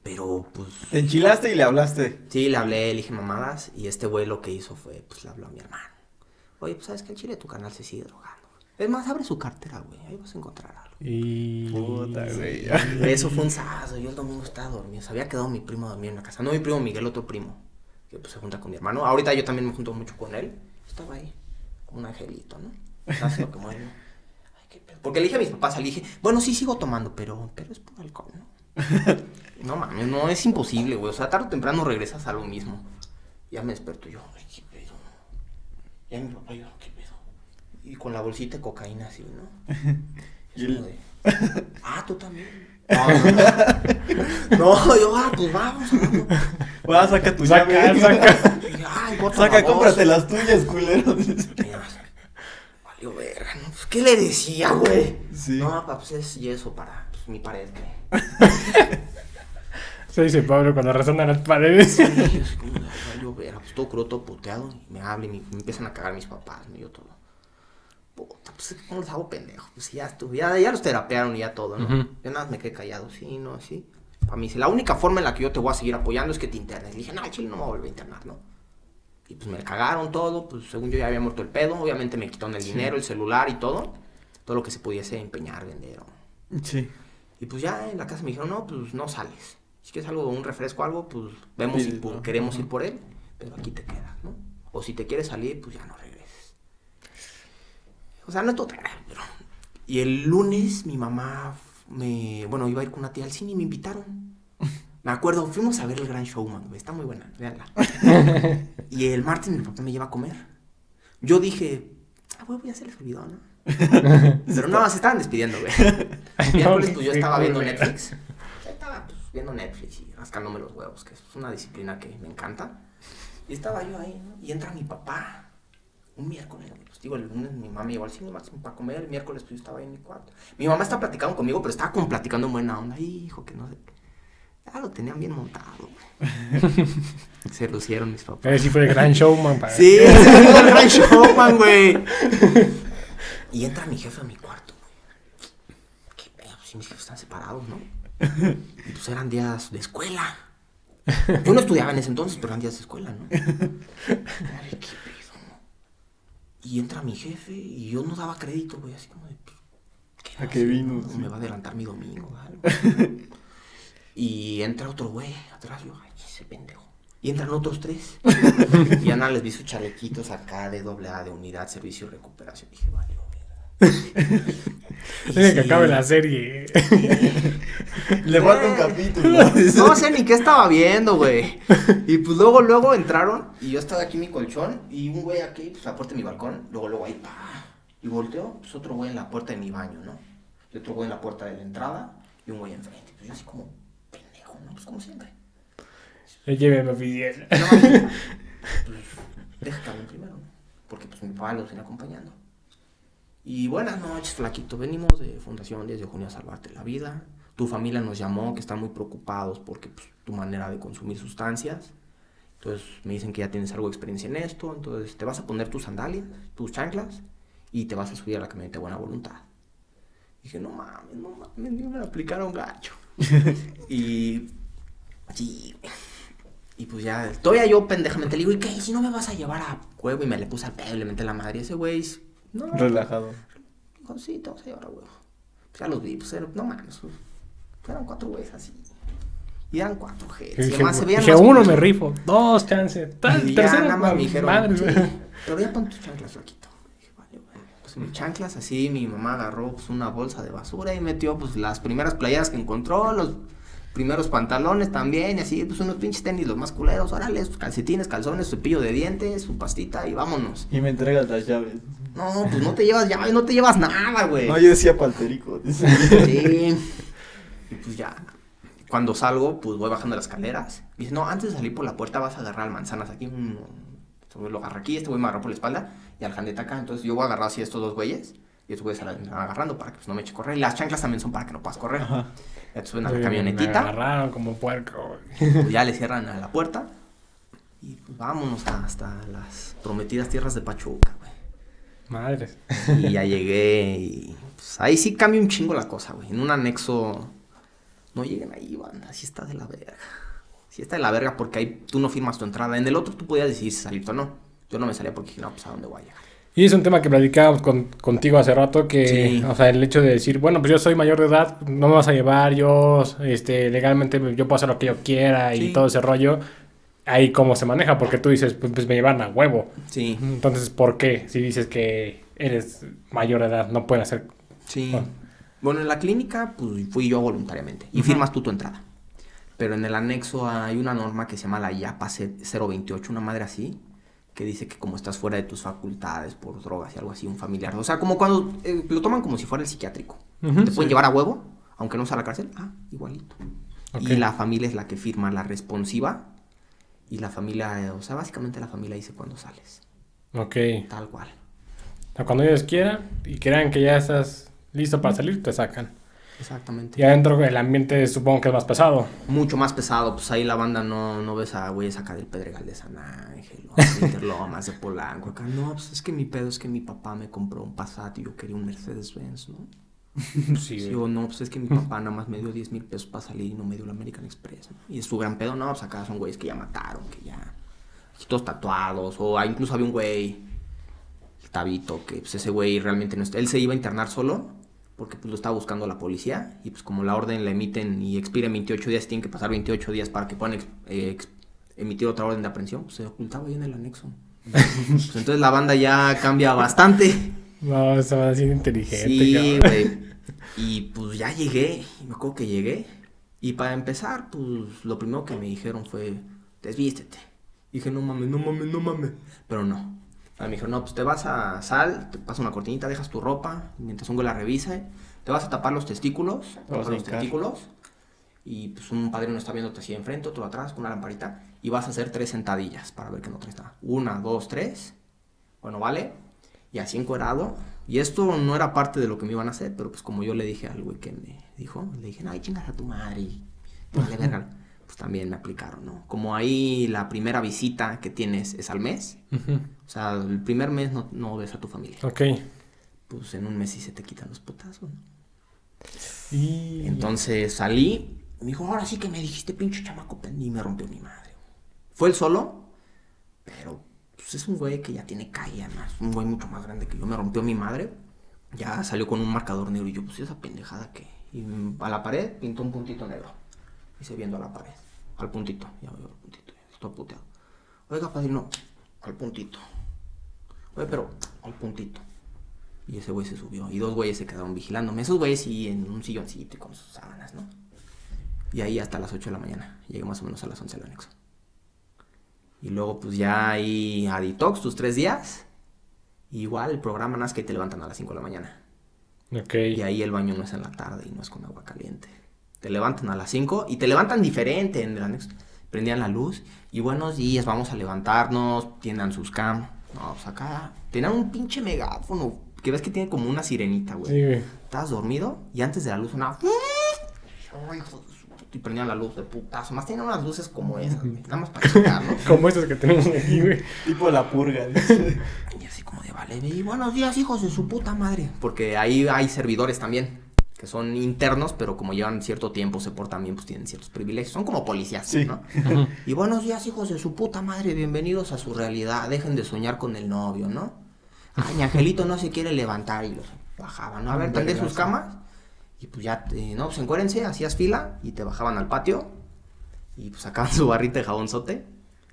Pero pues. Te enchilaste y le hablaste. Sí, le hablé, le dije mamadas. Y este güey lo que hizo fue, pues le habló a mi hermano. Oye, pues sabes que el chile tu canal se sigue drogando. Es más, abre su cartera, güey. Ahí vas a encontrar algo. Y... Puta, güey. Eso fue un sábado. Yo el domingo estaba dormido. Se había quedado mi primo dormido en la casa. No mi primo Miguel, otro primo. Que pues se junta con mi hermano. Ahorita yo también me junto mucho con él. Estaba ahí. Como un angelito, ¿no? Lo que muere. Ay, qué pedo. Porque le dije a mis papás, le dije, bueno, sí sigo tomando, pero, pero es por alcohol, ¿no? no mames, no, es imposible, güey. O sea, tarde o temprano regresas a lo mismo. Ya me desperto yo, ay, qué pedo. Ya mi papá, yo. Y con la bolsita de cocaína así, ¿no? Y Es el- como de, ah, tú también. No, no, no. No, yo, ah, pues vamos. vamos. Va, saca tu Saca, llave. saca. Ay, Saca, cómprate las tuyas, culero. Valió verga, ¿no? Pues, ¿qué le decía, güey? Sí. No, papá, pues es yeso para pues, mi pared, güey. Se dice Pablo cuando resonan las paredes. Como de, valió verga, pues todo crudo, todo puteado. Y me hablan y me, empiezan a cagar mis papás, ¿no? Y yo todo. Puta, pues ¿cómo los hago pendejos? Pues ya estuve, ya, ya los terapearon y ya todo, ¿no? Ujú. Yo nada más me quedé callado, sí, no, sí. Para mí, si la única forma en la que yo te voy a seguir apoyando es que te internes. Le dije, no, chile no me voy a volver a internar, ¿no? Y pues me cagaron todo, pues según yo ya había muerto el pedo, obviamente me quitaron el dinero, el celular y todo. Todo lo que se pudiese empeñar, vender. Sí. Y pues ya en la casa me dijeron, no, pues no sales. Si quieres algo, un refresco algo, pues vemos si Pides, pu- ¿no? queremos ir por él, pero aquí te quedas, ¿no? O si te quieres salir, pues ya no regreses. O sea, no es grave, pero... Y el lunes mi mamá me... Bueno, iba a ir con una tía al cine y me invitaron. Me acuerdo, fuimos a ver el Gran Showman, está muy buena, véanla. y el martes mi papá me lleva a comer. Yo dije, ah, güey, voy a hacerles olvidó, ¿no? Pero no, se estaban despidiendo, güey. Miércoles pues yo estaba viendo. Netflix. Estaba pues, viendo Netflix y rascándome los huevos, que es una disciplina que me encanta. Y estaba yo ahí, ¿no? Y entra mi papá. Un miércoles, güey, pues digo, el lunes mi mamá me llevó al cine, martes para comer, el miércoles pues yo estaba ahí en mi cuarto. Mi mamá está platicando conmigo, pero estaba como platicando en buena onda. Hijo, que no sé. ya lo tenían bien montado. güey. Se lucieron mis papás. Ese sí fue el gran showman. Para... Sí, fue el gran showman, güey. Y entra mi jefe a mi cuarto, güey. Qué pedo, si mis jefes están separados, ¿no? Y pues eran días de escuela. Yo no estudiaba en ese entonces, pero eran días de escuela, ¿no? Ay, qué pedo, ¿no? Y entra mi jefe y yo no daba crédito, güey, así como de. ¿qué ¿A qué vino? no? Sí. Me va a adelantar mi domingo. Y entra otro güey atrás, yo, ay, ese pendejo. Y entran otros tres. y Ana les vi sus chalequitos acá de doble A, de unidad, servicio y recuperación. dije, vale, Tiene que acabe la serie. Le falta un Eh. capítulo. No sé ni qué estaba viendo, güey. Y pues luego, luego entraron y yo estaba aquí en mi colchón y un güey aquí, pues la puerta de mi balcón, luego, luego ahí, pa. Y volteo, pues otro güey en la puerta de mi baño, ¿no? Y otro güey en la puerta de la entrada y un güey enfrente. Pues yo así como, pendejo, ¿no? Pues como siempre. Lléveme oficial. No, pues, hablen primero, ¿no? Porque pues mi papá los viene acompañando. Y buenas noches, flaquito. Venimos de Fundación 10 de Junio a salvarte la vida. Tu familia nos llamó, que están muy preocupados porque pues, tu manera de consumir sustancias. Entonces me dicen que ya tienes algo de experiencia en esto. Entonces te vas a poner tus sandalias, tus chanclas y te vas a subir a la camioneta de buena voluntad. Dije, no mames, no mames, ni me aplicaron gacho. y sí, y pues ya, todavía yo pendejamente le digo, ¿y qué? Si no me vas a llevar a huevo y me le puse al pedo y le menté la madre. Ese güey, no. Relajado. Dijo, sí, te vas a llevar a huevo. Pues ya los vi, pues eran- no mames, pues, eran cuatro güeyes así. Y eran cuatro jets. Y Dije, además se veían dije, más uno me rifo, dos chances, tal, Y ya tercero, nada más me dijeron, madre, sí, pero ya pon tus chanclas, flaquito. Dije, vale, güey. Pues mis chanclas así, mi mamá agarró pues, una bolsa de basura y metió pues las primeras playeras que encontró, los primeros pantalones también, y así, pues unos pinches tenis, los más culeros, órale, sus calcetines, calzones, su cepillo de dientes, su pastita y vámonos. Y me entregas las llaves. No, pues no te llevas llaves, no te llevas nada, güey. No, yo decía palterico. Sí. Y pues ya. Cuando salgo, pues voy bajando las escaleras. Y dice, no, antes de salir por la puerta vas a agarrar manzanas aquí. Este güey lo agarra aquí, este güey me agarró por la espalda y al jandeta acá. Entonces yo voy a agarrar así a estos dos güeyes. Y estos güeyes se la van agarrando para que pues, no me eche a correr. Y las chanclas también son para que no puedas correr. Ajá. Ya te suben a la Me camionetita. agarraron como puerco, güey. pues ya le cierran a la puerta. Y pues vámonos hasta las prometidas tierras de Pachuca, güey. Madres. Y ya llegué y pues, ahí sí cambia un chingo la cosa, güey. En un anexo no lleguen ahí, banda, así está de la verga. Sí está de la verga porque ahí tú no firmas tu entrada. En el otro tú podías decidir si salirte o no. Yo no me salía porque dije, no, pues a dónde voy a llegar. Y es un tema que platicábamos con- contigo hace rato, que, Sí. o sea, el hecho de decir, bueno, pues yo soy mayor de edad, no me vas a llevar, yo, este, legalmente yo puedo hacer lo que yo quiera y todo ese rollo, ahí cómo se maneja, porque tú dices, pues, pues me llevan a huevo. Sí, Entonces, ¿por qué? Si dices que eres mayor de edad, no pueden hacer... sí. Ah. Bueno, en la clínica, pues fui yo voluntariamente. Y firmas tú tu entrada. Pero en el anexo hay una norma que se llama la IAPA C- 028, una madre así, que dice que como estás fuera de tus facultades por drogas y algo así, un familiar. O sea, como cuando eh, lo toman como si fuera el psiquiátrico. Te pueden llevar a huevo, aunque no sea a la cárcel. Ah, igualito. Y la familia es la que firma la responsiva. Y la familia, o sea, básicamente la familia dice cuando sales. Ok. Tal cual. O sea, cuando ellos quieran y crean que ya estás listo para salir, te sacan. Exactamente. Y adentro el ambiente supongo que es más pesado. Mucho más pesado, pues ahí la banda no, no ves a güeyes acá del Pedregal de San Ángel, o Interlomas, de Polanco, acá. No, pues es que mi pedo es que mi papá me compró un Passat y yo quería un Mercedes-Benz, ¿no? Sí, Sí, o no, pues es que mi papá nada más me dio 10 mil pesos para salir y no me dio el American Express, ¿no? Y es su gran pedo, no, pues acá son güeyes que ya mataron, que ya... Todos tatuados, o ah, incluso había un güey, el Tabito, que pues ese güey realmente no está... Él se iba a internar solo, porque pues lo estaba buscando la policía, y pues como la orden la emiten y expira en 28 días, tienen que pasar 28 días para que puedan eh, emitir otra orden de aprehensión, pues se ocultaba ahí en el anexo. Pues entonces la banda ya cambia bastante. No, se va a decir inteligente. Sí, güey. Y pues ya llegué, me acuerdo que llegué. Y para empezar, pues lo primero que me dijeron fue, desvístete. Dije, no mames, no mames, no mames. Pero no. Ah, Me dijeron, no, pues te vas a sal, te pasas una cortinita, dejas tu ropa, mientras un güey la revise. Te vas a tapar los testículos, a los testículos. Y pues un padrino está viéndote así enfrente, otro atrás, con una lamparita. Y vas a hacer tres sentadillas para ver que no traes nada. Una, dos, tres. Bueno, vale. Y así encuerado. Y esto no era parte de lo que me iban a hacer, pero pues como yo le dije al güey que me dijo, le dije, ay, chingas a tu madre. y te vale verga". pues también me aplicaron, ¿no? Como ahí la primera visita que tienes es al mes, o sea, el primer mes no, no ves a tu familia. Ok. Pues en un mes sí se te quitan los putazos, ¿no? Y... Entonces salí, me dijo, ahora sí que me dijiste pinche chamaco, pen-", y me rompió mi madre. Fue el solo, pero pues, es un güey que ya tiene calle, además, un güey mucho más grande que yo, me rompió mi madre. Ya salió con un marcador negro y yo, pues esa pendejada que. Y mm, a la pared pintó un puntito negro. Y se viendo a la pared, al puntito, ya veo al puntito, estoy puteado. Oiga, padrino, al puntito. Oye, pero al puntito. Y ese güey se subió. Y dos güeyes se quedaron vigilándome. Esos güeyes sí en un silloncito y con sus sábanas, ¿no? Y ahí hasta las 8 de la mañana. Llegué más o menos a las 11 del anexo. Y luego pues ya ahí a detox tus tres días. Igual el programa más que te levantan a las 5 de la mañana. Ok. Y ahí el baño no es en la tarde y no es con agua caliente. Te levantan a las 5 y te levantan diferente en el anexo. Prendían la luz y buenos días, vamos a levantarnos, tiendan sus cam. No, pues acá tenían un pinche megáfono que ves que tiene como una sirenita, güey. Sí, güey. Estabas dormido y antes de la luz sonaba. Ay, hijo de Y prendían la luz de putazo. Más tenían unas luces como esas, güey. Nada más para checar, ¿no? Como esas que tenemos aquí, güey. Tipo la purga. dice. Y así como de vale, y buenos días, hijos de su puta madre. Porque ahí hay servidores también, que son internos, pero como llevan cierto tiempo, se portan bien, pues tienen ciertos privilegios. Son como policías, Sí. ¿no? y buenos días, hijos de su puta madre, bienvenidos a su realidad. Dejen de soñar con el novio, ¿no? Ay, mi angelito no se quiere levantar y los bajaban, ¿no? A ver, tendé sus camas. Y pues ya, te- no, pues encuérense, hacías fila y te bajaban al patio. Y pues sacaban su barrita de jabonzote.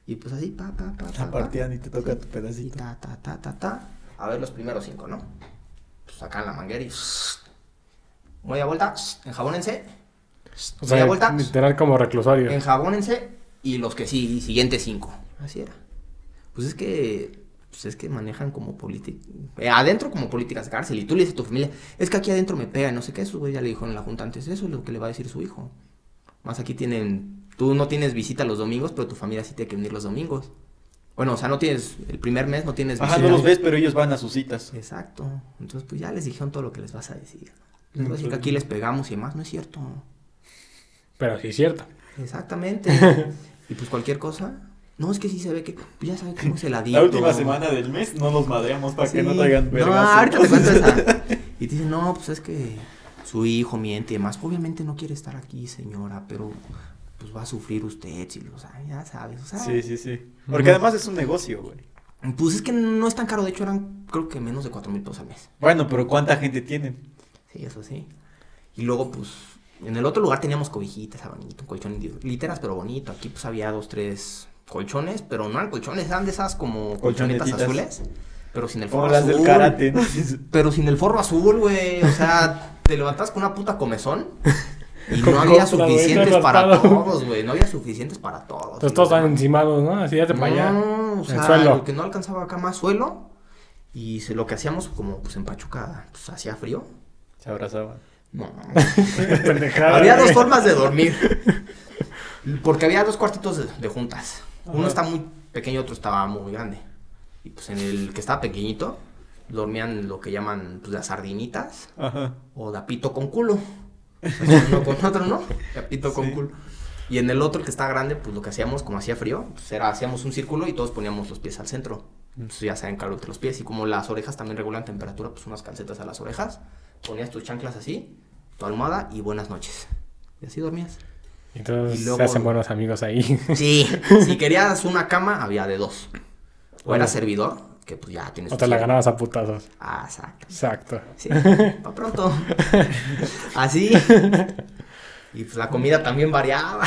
Y pues así, pa, pa, pa, pa, La pa. partían y te toca tu Y pedacito. ta, ta, ta, ta, ta. A ver los primeros cinco, ¿no? Pues sacan la manguera y... Voy a vuelta, enjabónense, O Media sea, vuelta. literal como reclusorio. enjabónense y los que sí, siguientes cinco. Así era. Pues es que... Pues es que manejan como política... adentro como políticas de cárcel. Y tú le dices a tu familia, es que aquí adentro me pega, no sé qué. Eso, güey, ya le dijo en la junta antes. Eso es lo que le va a decir su hijo. Más aquí tienen... Tú no tienes visita los domingos, pero tu familia sí tiene que venir los domingos. Bueno, o sea, no tienes... El primer mes no tienes Ajá, visita. no los ves, pero ellos van a sus citas. Exacto. Entonces, pues ya les dijeron todo lo que les vas a decir. Les vas a decir que aquí les pegamos y demás. No es cierto. Pero sí es cierto. Exactamente. y pues cualquier cosa. No, es que sí se ve que. pues, ya saben cómo es el adicto. La última semana del mes no los madreamos para que no Sí. traigan No, vergas. ahorita te cuento esa. Y te dicen, no, pues es que su hijo miente y demás. Obviamente no quiere estar aquí, señora, pero pues va a sufrir usted, si lo sabe, ya sabes. O sea, Sí, sí, sí. Porque además es un negocio, güey. Pues es que no es tan caro. De hecho, eran creo que menos de cuatro mil pesos al mes. Bueno, pero ¿cuánta gente tienen? Sí, eso sí. Y luego, pues, en el otro lugar teníamos cobijitas, abanitos, un colchón, literas, pero bonito. Aquí, pues, había dos, tres colchones, pero no eran colchones, eran de esas como colchonetas azules, pero sin el Como forro las azul. del karate, ¿no? Pero sin el forro azul, güey. O sea, te levantas con una puta comezón y no había suficientes para todos, güey. No había suficientes para todos. Entonces todos están encimados, ¿no? Así ya te para allá. No, o el sea, suelo. lo que no alcanzaba acá más suelo. Y se- lo que hacíamos, como pues en Pachuca, pues hacía frío. Se abrazaban. No, Pendejada, había dos formas de dormir. Porque había dos cuartitos de, de juntas. Uno Ajá. está muy pequeño, otro estaba muy grande. Y pues en el que estaba pequeñito, dormían lo que llaman pues las sardinitas Ajá. o de apito con culo. Uno con otro, ¿no? Apito con culo. Y en el otro, el que está grande, pues lo que hacíamos, como hacía frío, pues era, hacíamos un círculo y todos poníamos los pies al centro. Entonces ya saben calor los pies. Y como las orejas también regulan temperatura, pues unas calcetas a las orejas. Ponías tus chanclas así, tu almohada y buenas noches. Y así dormías. Entonces Y luego- se hacen buenos amigos ahí. Sí, si querías una cama, había de dos. O era servidor, que pues ya tienes o te la ganabas a putazos. Ah, exacto. Exacto. Sí, pa' pronto. Así. Y pues la comida también variaba.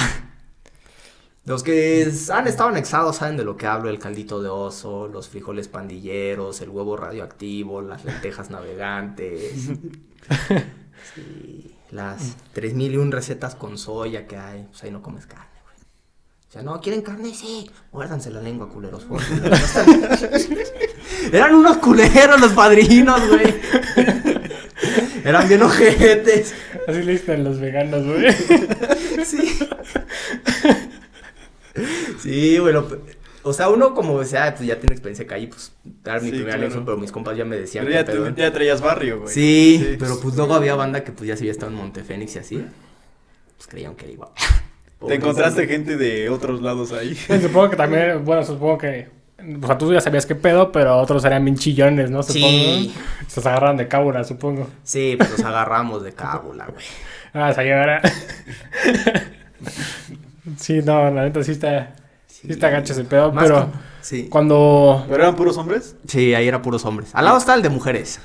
Los que han estado anexados saben de lo que hablo, el caldito de oso, los frijoles pandilleros, el huevo radioactivo, las lentejas navegantes. Sí, las 3001 recetas con soya que hay, pues ahí no comes carne, güey. O sea, no, ¿quieren carne? Sí. Muérdanse la lengua, culeros. Eran unos culeros los padrinos, güey. Eran bien ojetes. Así le dicen los veganos, güey. Sí. Sí, bueno, pe- o sea, uno como sea, pues ya tiene experiencia acá y pues dar mi Sí, primer claro. anexo, pero mis compas ya me decían Pero ya, te- ya traías barrio, güey. Sí, pero pues luego había banda que pues ya se había estado en Montefénix y así. Pues creían que era igual. Te encontraste gente de otros lados ahí. Supongo que también, bueno, supongo que. O sea, tú ya sabías qué pedo, pero otros serían bien chillones, ¿no? Supongo. Sí. Se agarran de cábula, supongo. Sí, pues nos agarramos de cábula, güey. Ah, ahora. sí, no, la neta sí está. Sí, está gacho ese pedo, Más pero. con- Sí. Cuando. ¿Pero eran puros hombres? Sí, ahí era puros hombres. Al lado está el de mujeres.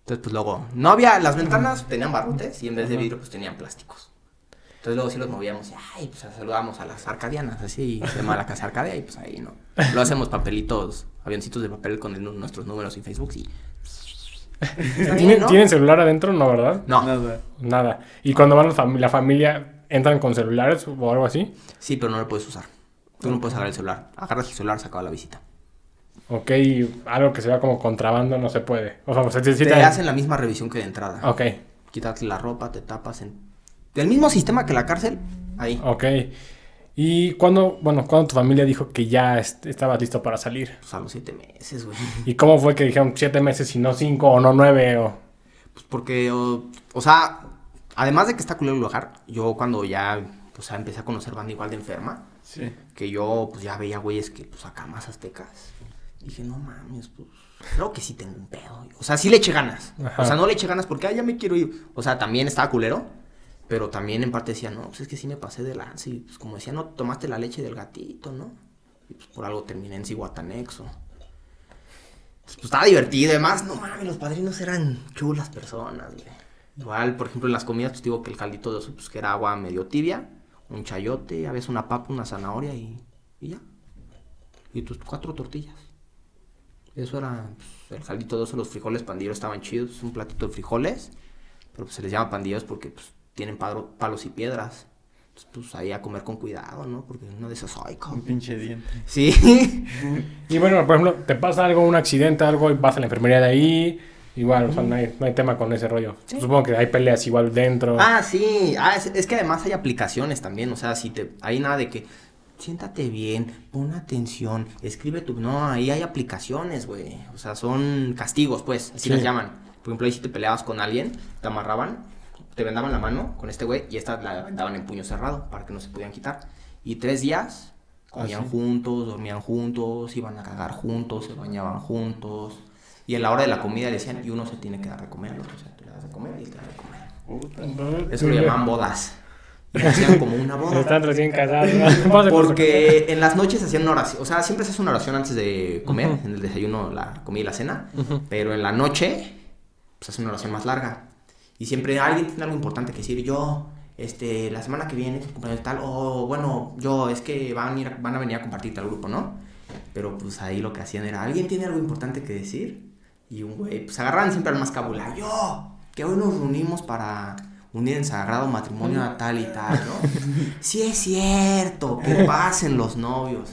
Entonces, pues luego, no había, las ventanas tenían barrotes y en vez de vidrio, pues tenían plásticos. Entonces luego sí los movíamos y, ay, pues saludamos a las arcadianas, así, se llama la casa arcadia y pues ahí, ¿no? Lo hacemos papelitos, avioncitos de papel con el nuestros números y Facebook y... ¿Tienen, ¿no? ¿Tienen celular adentro? No, ¿verdad? No, Nada. Nada. Y cuando van la, fam- la familia, ¿entran con celulares o algo así? sí, pero no lo puedes usar. Tú no puedes agarrar el celular. Agarras el celular, se acaba la visita. Ok, algo que se vea como contrabando no se puede. O sea, pues, sí, sí te hacen la misma revisión que de entrada. Ok, Quitarte la ropa, te tapas en... Del mismo sistema que la cárcel, ahí. ok. ¿Y cuándo, bueno, cuando tu familia dijo que ya est- estabas listo para salir? Pues a los siete meses, güey. ¿Y cómo fue que dijeron siete meses y no cinco o no nueve o...? Pues porque, o, o sea, además de que está culero el lugar, yo cuando ya, o sea, empecé a conocer banda igual de enferma, Sí. que yo, pues ya veía güeyes que, pues acá más aztecas. Dije, no mames, pues, creo que sí tengo un pedo. O sea, sí le eché ganas. Ajá. O sea, no le eché ganas porque, ah, ya me quiero ir. O sea, también estaba culero, pero también en parte decía, no, pues es que sí me pasé de lance. Y pues como decía, no tomaste la leche del gatito, ¿no? Y pues por algo terminé en Cihuatanexo. Pues, pues, estaba divertido, además, no mames, los padrinos eran chulas personas, güey. Igual, por ejemplo, en las comidas, pues digo que el caldito de oso, pues que era agua medio tibia, un chayote, a veces una papa, una zanahoria y, y ya. Y tus cuatro tortillas. Eso era pues, el caldito de oso, los frijoles pandilleros estaban chidos, un platito de frijoles, pero pues se les llama pandilleros porque pues tienen palos y piedras. Entonces, pues ahí a comer con cuidado, ¿no? Porque uno de esos, ay, Un pinche diente. Sí. Y bueno, por ejemplo, te pasa algo, un accidente, algo, y vas a la enfermería de ahí, igual, o sea, no hay, no hay tema con ese rollo. Supongo que hay peleas igual dentro. Ah, sí. Ah, es, es que además hay aplicaciones también. O sea, si te. Hay nada de que. Siéntate bien, pon atención, escribe tu. No, ahí hay aplicaciones, güey. O sea, son castigos, pues. Así Sí. las llaman. Por ejemplo, ahí si te peleabas con alguien, te amarraban, te vendaban la mano con este güey y esta la vendaban en puño cerrado para que no se pudieran quitar. Y tres días comían sí? juntos, dormían juntos, iban a cagar juntos, se bañaban juntos. Y en la hora de la comida le decían, y uno se tiene que dar de comer, el otro se te das de comer y él te da de comer. Puta. Eso lo llamaban bodas. Y hacían como una boda. Están recién casados. Porque en las noches hacían una oración. O sea, siempre se hace una oración antes de comer. En el desayuno, la comida y la cena. Pero en la noche, pues hace una oración más larga. Y siempre alguien tiene algo importante que decir. Yo, este, la semana que viene, cumpleaños tal. O bueno, yo, es que van a, ir, a- van a venir a compartir tal grupo, ¿no? Pero pues ahí lo que hacían era. Alguien tiene algo importante que decir. Y un güey, pues agarraban siempre al más cabula. Yo, que hoy nos reunimos para unir en sagrado matrimonio a tal y tal, ¿no? sí es cierto, que pasen los novios.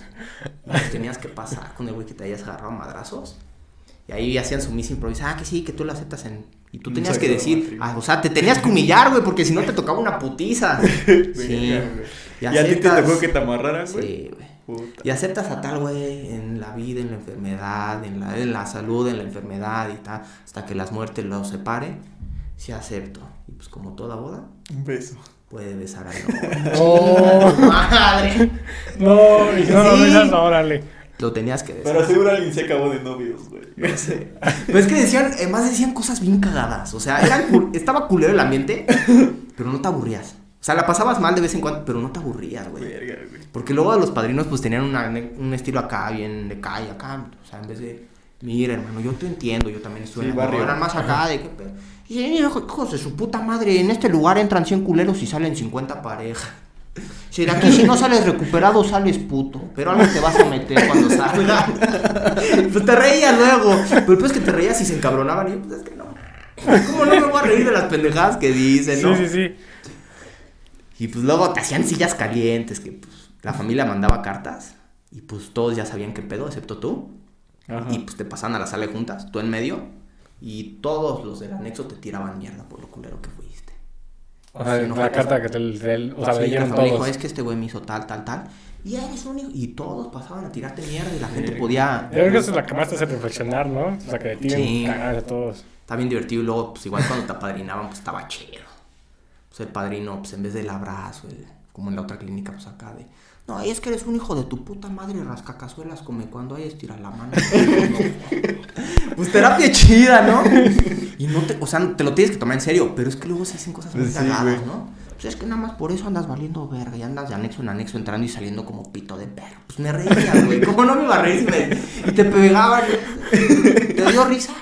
Tenías que pasar con el güey que te hayas agarrado a madrazos. Y ahí hacían su misa improvisada, ah, que sí, que tú lo aceptas en... Y tú tenías que decir, ah, o sea, te tenías que humillar, güey, porque si no te tocaba una putiza. sí. Y ¿Y a ti te tocó que te amarraran, güey? Sí, güey. Puta. Y aceptas a tal güey en la vida, en la enfermedad, en la, en la salud, en la enfermedad y tal, hasta que las muertes los separen. Sí acepto. Y pues como toda boda, Un beso. puede besar novio. Oh, ¡Madre! no, y no lo besas, órale. Lo tenías que besar. Pero seguro alguien se acabó de novios, güey. Pero es que decían, además decían cosas bien cagadas. O sea, eran estaba culero el ambiente, pero no te aburrías. O sea, la pasabas mal de vez en cuando, pero no te aburrías, güey. Porque luego los padrinos pues tenían una- un estilo acá, bien de calle, acá. O sea, en vez de, mira hermano, yo te entiendo, yo también estuve Sí, en la- barrio. Eran más acá de que... Y dice, "Hijo- hijos de su puta madre, en este lugar entran 100 culeros y salen 50 parejas. Si de aquí si no sales recuperado, sales puto. Pero algo te vas a meter cuando salgas. pues te reías luego. Pero pues que te reías y se encabronaban. Y yo, pues es que no. ¿Cómo no me voy a reír de las pendejadas que dicen, no? Sí, sí, sí. Y pues luego te hacían sillas calientes, que pues la familia mandaba cartas. Y pues todos ya sabían qué pedo, excepto tú. Ajá. Y pues te pasaban a la sala juntas, tú en medio. Y todos los del anexo te tiraban mierda por lo culero que fuiste. O sea, no, la carta que te, te- o sea, Sí, leyeron familia dijo, todos. es que este güey me hizo tal, tal, tal. Y eres un hijo. Y todos pasaban a tirarte mierda y la gente podía... Yo creo que eso es la que más te hace reflexionar, ¿no? O sea, que te tienen Sí. a todos. Está bien divertido y luego, pues igual cuando te apadrinaban, pues estaba chido. Pues el padrino, pues en vez del abrazo, el como en la otra clínica, pues acá de. No, es que eres un hijo de tu puta madre, rascacazuelas, come cuando hay estira la mano. pues terapia chida, ¿no? Y no te, o sea, te lo tienes que tomar en serio, pero es que luego se hacen cosas muy Sí, cagadas. ¿no? Pues es que nada más por eso andas valiendo verga y andas de anexo en anexo entrando y saliendo como pito de perro. Pues me reía, güey. ¿Cómo no me iba a reír? Y te pegaban. ¿Te dio risa?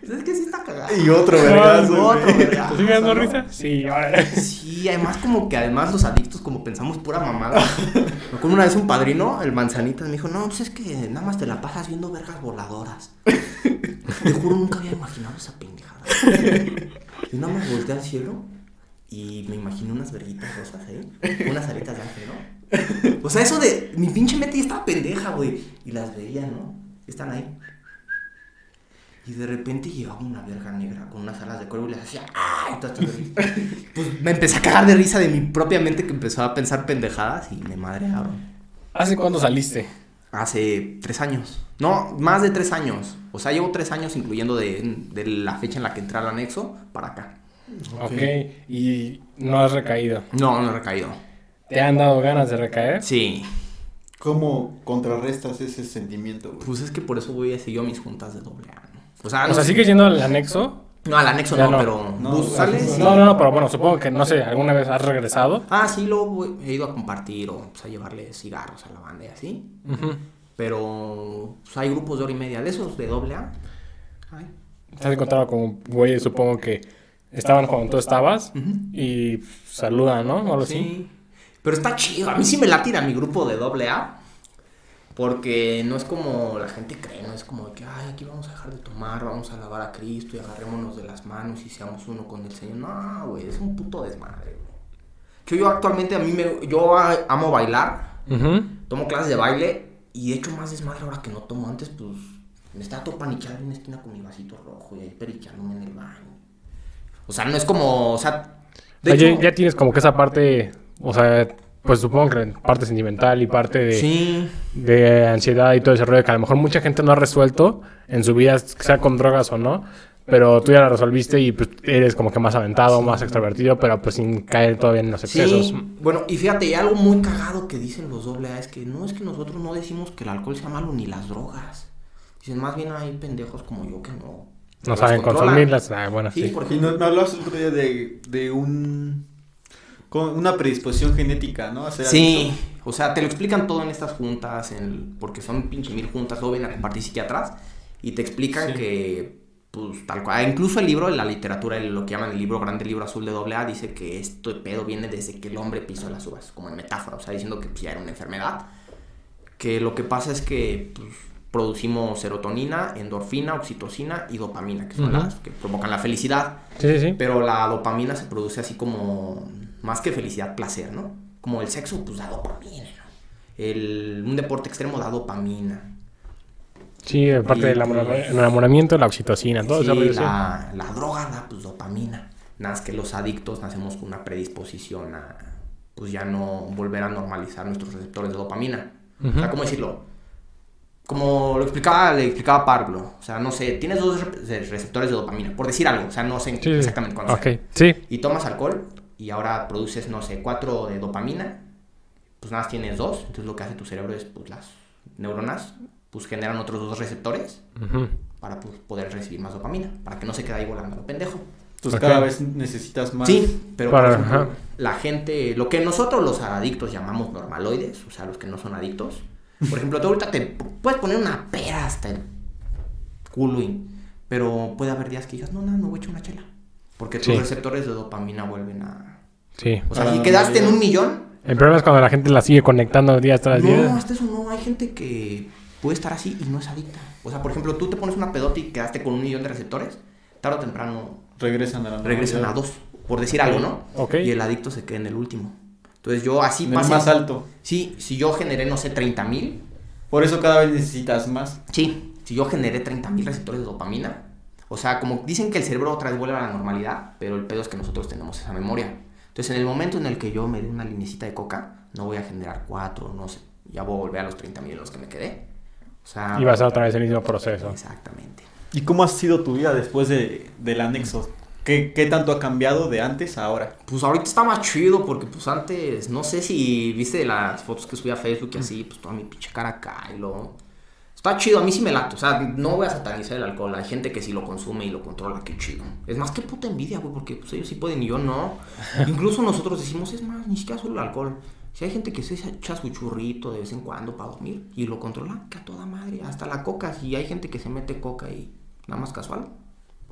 Pues es que sí está cagado. Y otro vergazo. Otro güey. vergazo, ¿Te sigue dando ¿no? risa? Sí, ahora. Sí, además como que además los adictos como pensamos pura mamada. Me acuerdo una vez un padrino, el manzanitas, me dijo, no, pues es que nada más te la pasas viendo vergas voladoras. Te juro, nunca había imaginado esa pendejada. Y nada más volteé al cielo y me imaginé unas verguitas rosas ahí. Unas alitas de ángel, ¿no? O sea, eso de mi pinche mente ya estaba pendeja, güey. Y las veía, ¿no? Están ahí. Y de repente llegaba una verga negra con unas alas de cuervo y les hacía verguitas. Pues me empecé a cagar de risa de mi propia mente que empezó a pensar pendejadas y me madrearon. ¿Hace cuándo saliste? Hace tres años. No, más de tres años. O sea, llevo tres años incluyendo de, de la fecha en la que entré al anexo para acá. Ok. Y no has recaído. No, no he recaído. ¿Te han dado ganas de recaer? Sí. ¿Cómo contrarrestas ese sentimiento, güey? Pues es que por eso voy a seguir a mis juntas de doble A. O sea, O no sea, sé- ¿sigues yendo al anexo? No, al anexo no, no. pero No, pues, sales. anexo sí. No, no, no, pero bueno, supongo que, no sé, ¿alguna vez has regresado? Ah, sí, luego voy- he ido a compartir o pues, a llevarle cigarros a la banda y así. Pero pues, hay grupos de hora y media de esos, de doble A. Ay. Te has encontrado con güeyes, supongo que estaban cuando tú estabas y saludan, ¿no? O algo así. Sí. Pero está chido. A mí sí me late ir a mi grupo de doble A. Porque no es como la gente cree, no es como de que, ay, aquí vamos a dejar de tomar, vamos a alabar a Cristo y agarrémonos de las manos y seamos uno con el Señor. No, güey, es un puto desmadre, güey. Yo actualmente a mí me, yo ah, amo bailar, tomo clases de baile y he hecho más desmadre ahora que no tomo. Antes, pues, me estaba todo paniqueado en una esquina con mi vasito rojo y ahí periqueándome en el baño. O sea, no es como, o sea... O sea, ya, ya tienes como que esa parte, o sea, pues supongo que parte sentimental y parte de, Sí, de ansiedad y todo ese rollo que a lo mejor mucha gente no ha resuelto en su vida, sea con drogas o no, pero tú ya la resolviste y pues eres como que más aventado, más extrovertido, pero pues sin caer todavía en los excesos. Sí, bueno, y fíjate, y algo muy cagado que dicen los doble A es que no es que nosotros no decimos que el alcohol sea malo ni las drogas. Dicen, más bien hay pendejos como yo que no. No saben controlan. consumirlas. Ah, bueno, Sí, sí. por Y ejemplo. no, no hablabas el otro día de, de un... Con una predisposición genética, ¿no? A ser Sí, adicto. o sea, te lo explican todo en estas juntas, en- porque son pinche mil juntas, luego vienen a compartir psiquiatras y te explican Sí. que, pues, tal cual. Incluso el libro, la literatura, el- lo que llaman el libro grande, el libro azul de doble A, dice que esto de pedo viene desde que el hombre pisó las uvas, como en metáfora, o sea, diciendo que pues, ya era una enfermedad. Que lo que pasa es que, pues, producimos serotonina, endorfina, oxitocina y dopamina, que son Ujú. las que provocan la felicidad. Sí, sí, sí. Pero la dopamina se produce así como, más que felicidad, placer, ¿no? Como el sexo, pues da dopamina, ¿no? El, un deporte extremo da dopamina. Sí, aparte del enamora- el enamoramiento, la oxitocina, todo Sí, rollo, sí. la, la droga da, pues, dopamina. Nada más que los adictos nacemos con una predisposición a, pues, ya no volver a normalizar nuestros receptores de dopamina. O sea. ¿cómo decirlo? Como lo explicaba, le explicaba Pablo. O sea, no sé, tienes dos re- receptores de dopamina, por decir algo. O sea, no sé Sí, exactamente cuándo sea. Ok, sí. y tomas alcohol y ahora produces, no sé, cuatro de dopamina, pues nada más tienes dos, entonces lo que hace tu cerebro es, pues las neuronas, pues generan otros dos receptores para pues, poder recibir más dopamina, para que no se quede ahí volando lo pendejo. Entonces cada vez necesitas más. Sí, pero Para- por ejemplo, la gente, lo que nosotros los adictos llamamos normaloides, o sea, los que no son adictos, por ejemplo, tú ahorita te puedes poner una pera hasta el culo, y- pero puede haber días que digas, no, no, me voy a echar una chela, porque tus Sí. receptores de dopamina vuelven a... Sí. O sea, Ah, si quedaste en un millón, El problema es cuando la gente la sigue conectando día tras No, día. hasta eso no. Hay gente que puede estar así y no es adicta. O sea, por ejemplo, tú te pones una pedota y quedaste con un millón de receptores, tarde o temprano Regresan a la regresan a dos, por decir algo, ¿no? Ok. Y el adicto se queda en el último. Entonces yo así En pasé- más alto. Sí, si yo generé, no sé, 30 mil. Por eso cada vez necesitas más. Sí, si yo generé 30 mil receptores de dopamina. O sea, como dicen que el cerebro otra vez vuelve a la normalidad, pero el pedo es que nosotros tenemos esa memoria. Entonces, en el momento en el que yo me dé una linecita de coca, no voy a generar cuatro, no sé. Ya voy a volver a los 30 mil en los que me quedé. O sea, Y va a ser otra vez el mismo proceso. Exactamente. ¿Y cómo ha sido tu vida después de, del anexo? ¿Qué, ¿Qué tanto ha cambiado de antes a ahora? Pues ahorita está más chido porque pues antes, no sé si viste las fotos que subí a Facebook y así, pues toda mi pinche cara acá y lo... Está chido, a mí sí me lato, o sea, no voy a satanizar el alcohol, hay gente que sí lo consume y lo controla, qué chido. Es más que puta envidia, güey, porque pues ellos sí pueden y yo no. Incluso nosotros decimos, es más, ni siquiera solo el alcohol. Si hay gente que se echa su churrito de vez en cuando para dormir y lo controla, que a toda madre, hasta la coca, si hay gente que se mete coca y nada más casual.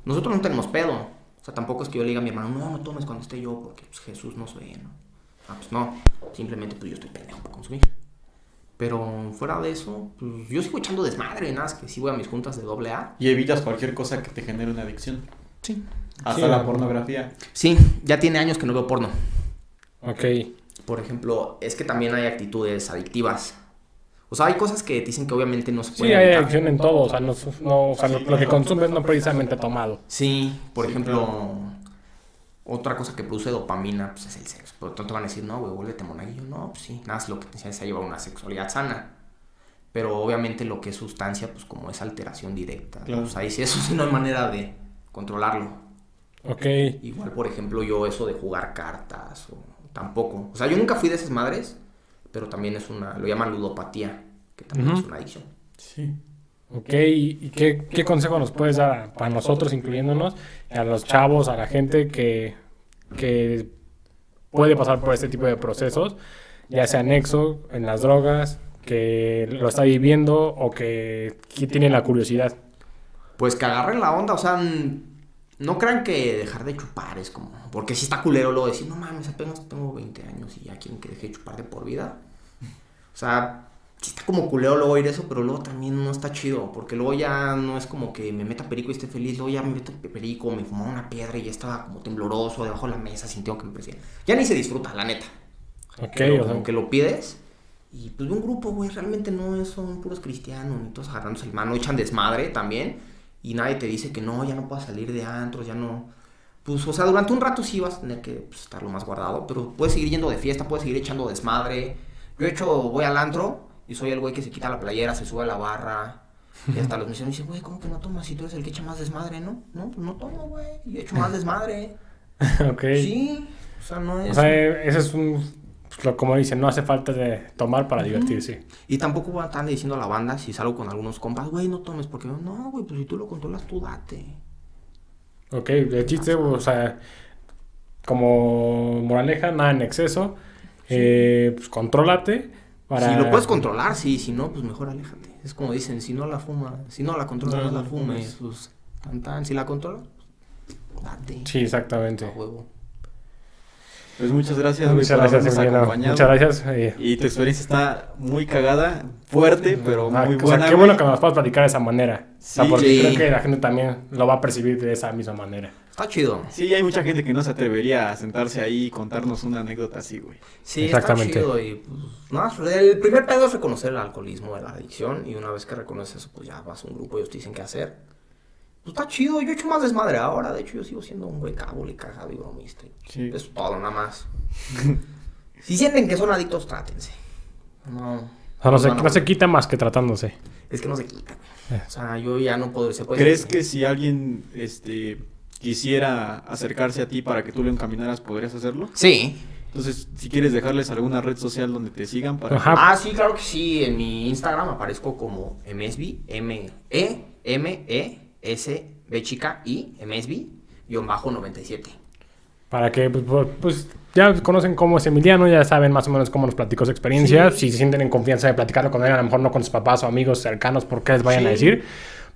Nosotros no tenemos pedo, o sea, tampoco es que yo le diga a mi hermano, no, no tomes cuando esté yo, porque pues, Jesús nos ve, ¿no? Ah, pues no, simplemente pues yo estoy pendejo para consumir. Pero fuera de eso, pues yo sigo echando desmadre, nada, más que sí voy a mis juntas de doble A. Y evitas cualquier cosa que te genere una adicción. Sí. Hasta Sí, la pornografía. Sí, ya tiene años que no veo porno. Ok. Por ejemplo, es que también hay actitudes adictivas. O sea, hay cosas que dicen que obviamente no se Sí, pueden hay evitar. adicción en todo. O sea, no, no- o sea, lo, lo que consumes no precisamente tomado. Sí, por Sí, ejemplo, otra cosa que produce dopamina pues es el sexo. Por lo tanto van a decir, no, güey, vuélvete monaguillo. No, pues sí, nada más lo que te es llevar una sexualidad sana. Pero obviamente lo que es sustancia, pues como es alteración directa. Claro. Pues ahí sí, eso sí no hay manera de controlarlo. Ok. Igual, por ejemplo, yo eso de jugar cartas, o tampoco. O sea, yo nunca fui de esas madres, pero también es una, lo llaman ludopatía, que también es una adicción. Sí. Ok, ¿y qué, qué consejo nos puedes dar a- para nosotros, incluyéndonos, a los chavos, a la gente que, que puede pasar por este tipo de procesos, ya sea nexo, en las drogas, que lo está viviendo o que, que tiene la curiosidad? Pues que agarren la onda, o sea, no crean que dejar de chupar es como, porque si está culero luego decir, no mames, apenas tengo 20 años y ya quieren que deje de chupar de por vida. O sea, sí está como culero luego oír eso, pero luego también no está chido, porque luego ya no es como que me meta perico y esté feliz, luego ya me meto perico, me fumaba una piedra y ya estaba como tembloroso debajo de la mesa, sintiendo que me persigue. Ya ni se disfruta, la neta. Ok, Pero o sea, como que lo pides y pues de un grupo, güey, realmente no es- son puros cristianos, ni todos agarrándose el mano, echan desmadre también y nadie te dice que no, ya no puedes salir de antros, ya no... Pues, o sea, durante un rato sí vas a tener que pues, estar lo más guardado, pero puedes seguir yendo de fiesta, puedes seguir echando desmadre. Yo he hecho, voy al antro y soy el güey que se quita la playera, se sube a la barra. Y hasta los meseros dicen, güey, ¿cómo que no tomas si tú eres el que echa más desmadre, no? No, pues no tomo, güey, y he hecho más desmadre. ok. Sí, o sea, no es... O sea, ese es un, pues, lo- como dicen, no hace falta de tomar para divertirse. Y tampoco voy a estar diciendo a la banda si salgo con algunos compas, güey, no tomes, porque no, güey, pues si tú lo controlas, tú date. Ok, de chiste, o sea, como moraleja, nada en exceso. Eh, pues contrólate. Para... Si lo puedes controlar, sí, si no, pues mejor aléjate. Es como dicen, si no la fuma, si no la controlas, No, no, la fumes. fumes. Pues, tan, tan, si la controlas, pues, date. Sí, exactamente. A huevo. Pues muchas gracias, Muchas por gracias, acompañado. Muchas gracias. eh, Y tu experiencia está muy cagada, fuerte, pero ah, muy o sea, buena. qué bueno que nos puedas platicar de esa manera. O sea, Sí. porque Sí. creo que la gente también lo va a percibir de esa misma manera. Está chido. Sí, hay mucha gente que no se atrevería a sentarse ahí y contarnos una anécdota así, güey. Sí, Exactamente. está chido y pues nada, el primer pedo es reconocer el alcoholismo, la adicción y una vez que reconoces eso, pues ya vas a un grupo y ellos te dicen qué hacer. Pues está chido, yo he hecho más desmadre ahora, de hecho yo sigo siendo un güey cábula y cagado y bromista. y Sí. Eso es todo, nada más. si sienten que son adictos, trátense. No. O sea, no, se, no se quita más que tratándose. Es que no se quita, güey. O sea, yo ya no puedo, se puede ¿Crees que si alguien este, quisiera acercarse a ti para que tú lo encaminaras, podrías hacerlo? Sí. Entonces, si quieres dejarles alguna red social donde te sigan para... Ajá. Ah, sí, claro que sí. En mi Instagram aparezco como Emesbi, M E M E S B chica I Emesbi guion bajo 97. Para que, pues, pues, ya conocen cómo es Emiliano, ya saben más o menos cómo nos platicó su experiencia. Si se sienten en confianza de platicarlo con él, a lo mejor no con sus papás o amigos cercanos, porque les vayan a Sí.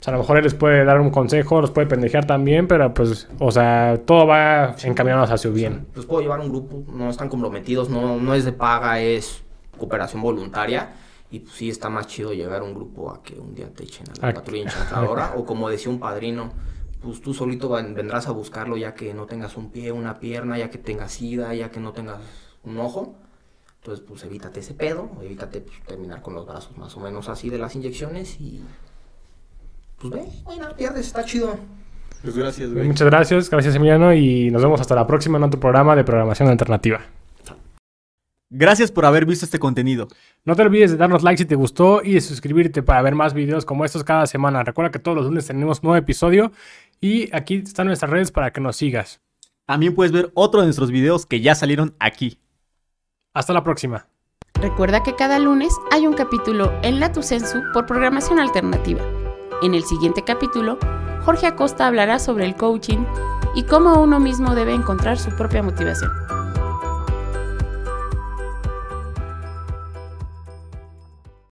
Decir. Pues a lo mejor él les puede dar un consejo, los puede pendejear también, pero pues, o sea, todo va encaminado hacia su bien. Pues puedo llevar un grupo, no están comprometidos, no, no es de paga, es cooperación voluntaria. Y pues sí está más chido llegar a un grupo a que un día te echen a la Ah, patrulla enchanfladora. o como decía un padrino, pues tú solito vendrás a buscarlo ya que no tengas un pie, una pierna, ya que tengas sida, ya que no tengas un ojo. Entonces, pues evítate ese pedo, evítate pues, terminar con los brazos más o menos así de las inyecciones y. Pues ve, güey, no pierdes, está chido. Pues gracias, güey. Muchas gracias, gracias Emiliano, y nos vemos hasta la próxima en otro programa de programación alternativa. Gracias por haber visto este contenido. No te olvides de darnos like si te gustó y de suscribirte para ver más videos como estos cada semana. Recuerda que todos los lunes tenemos nuevo episodio y aquí están nuestras redes para que nos sigas. También puedes ver otro de nuestros videos que ya salieron aquí. Hasta la próxima. Recuerda que cada lunes hay un capítulo en La Tucensu por programación alternativa. En el siguiente capítulo, Jorge Acosta hablará sobre el coaching y cómo uno mismo debe encontrar su propia motivación.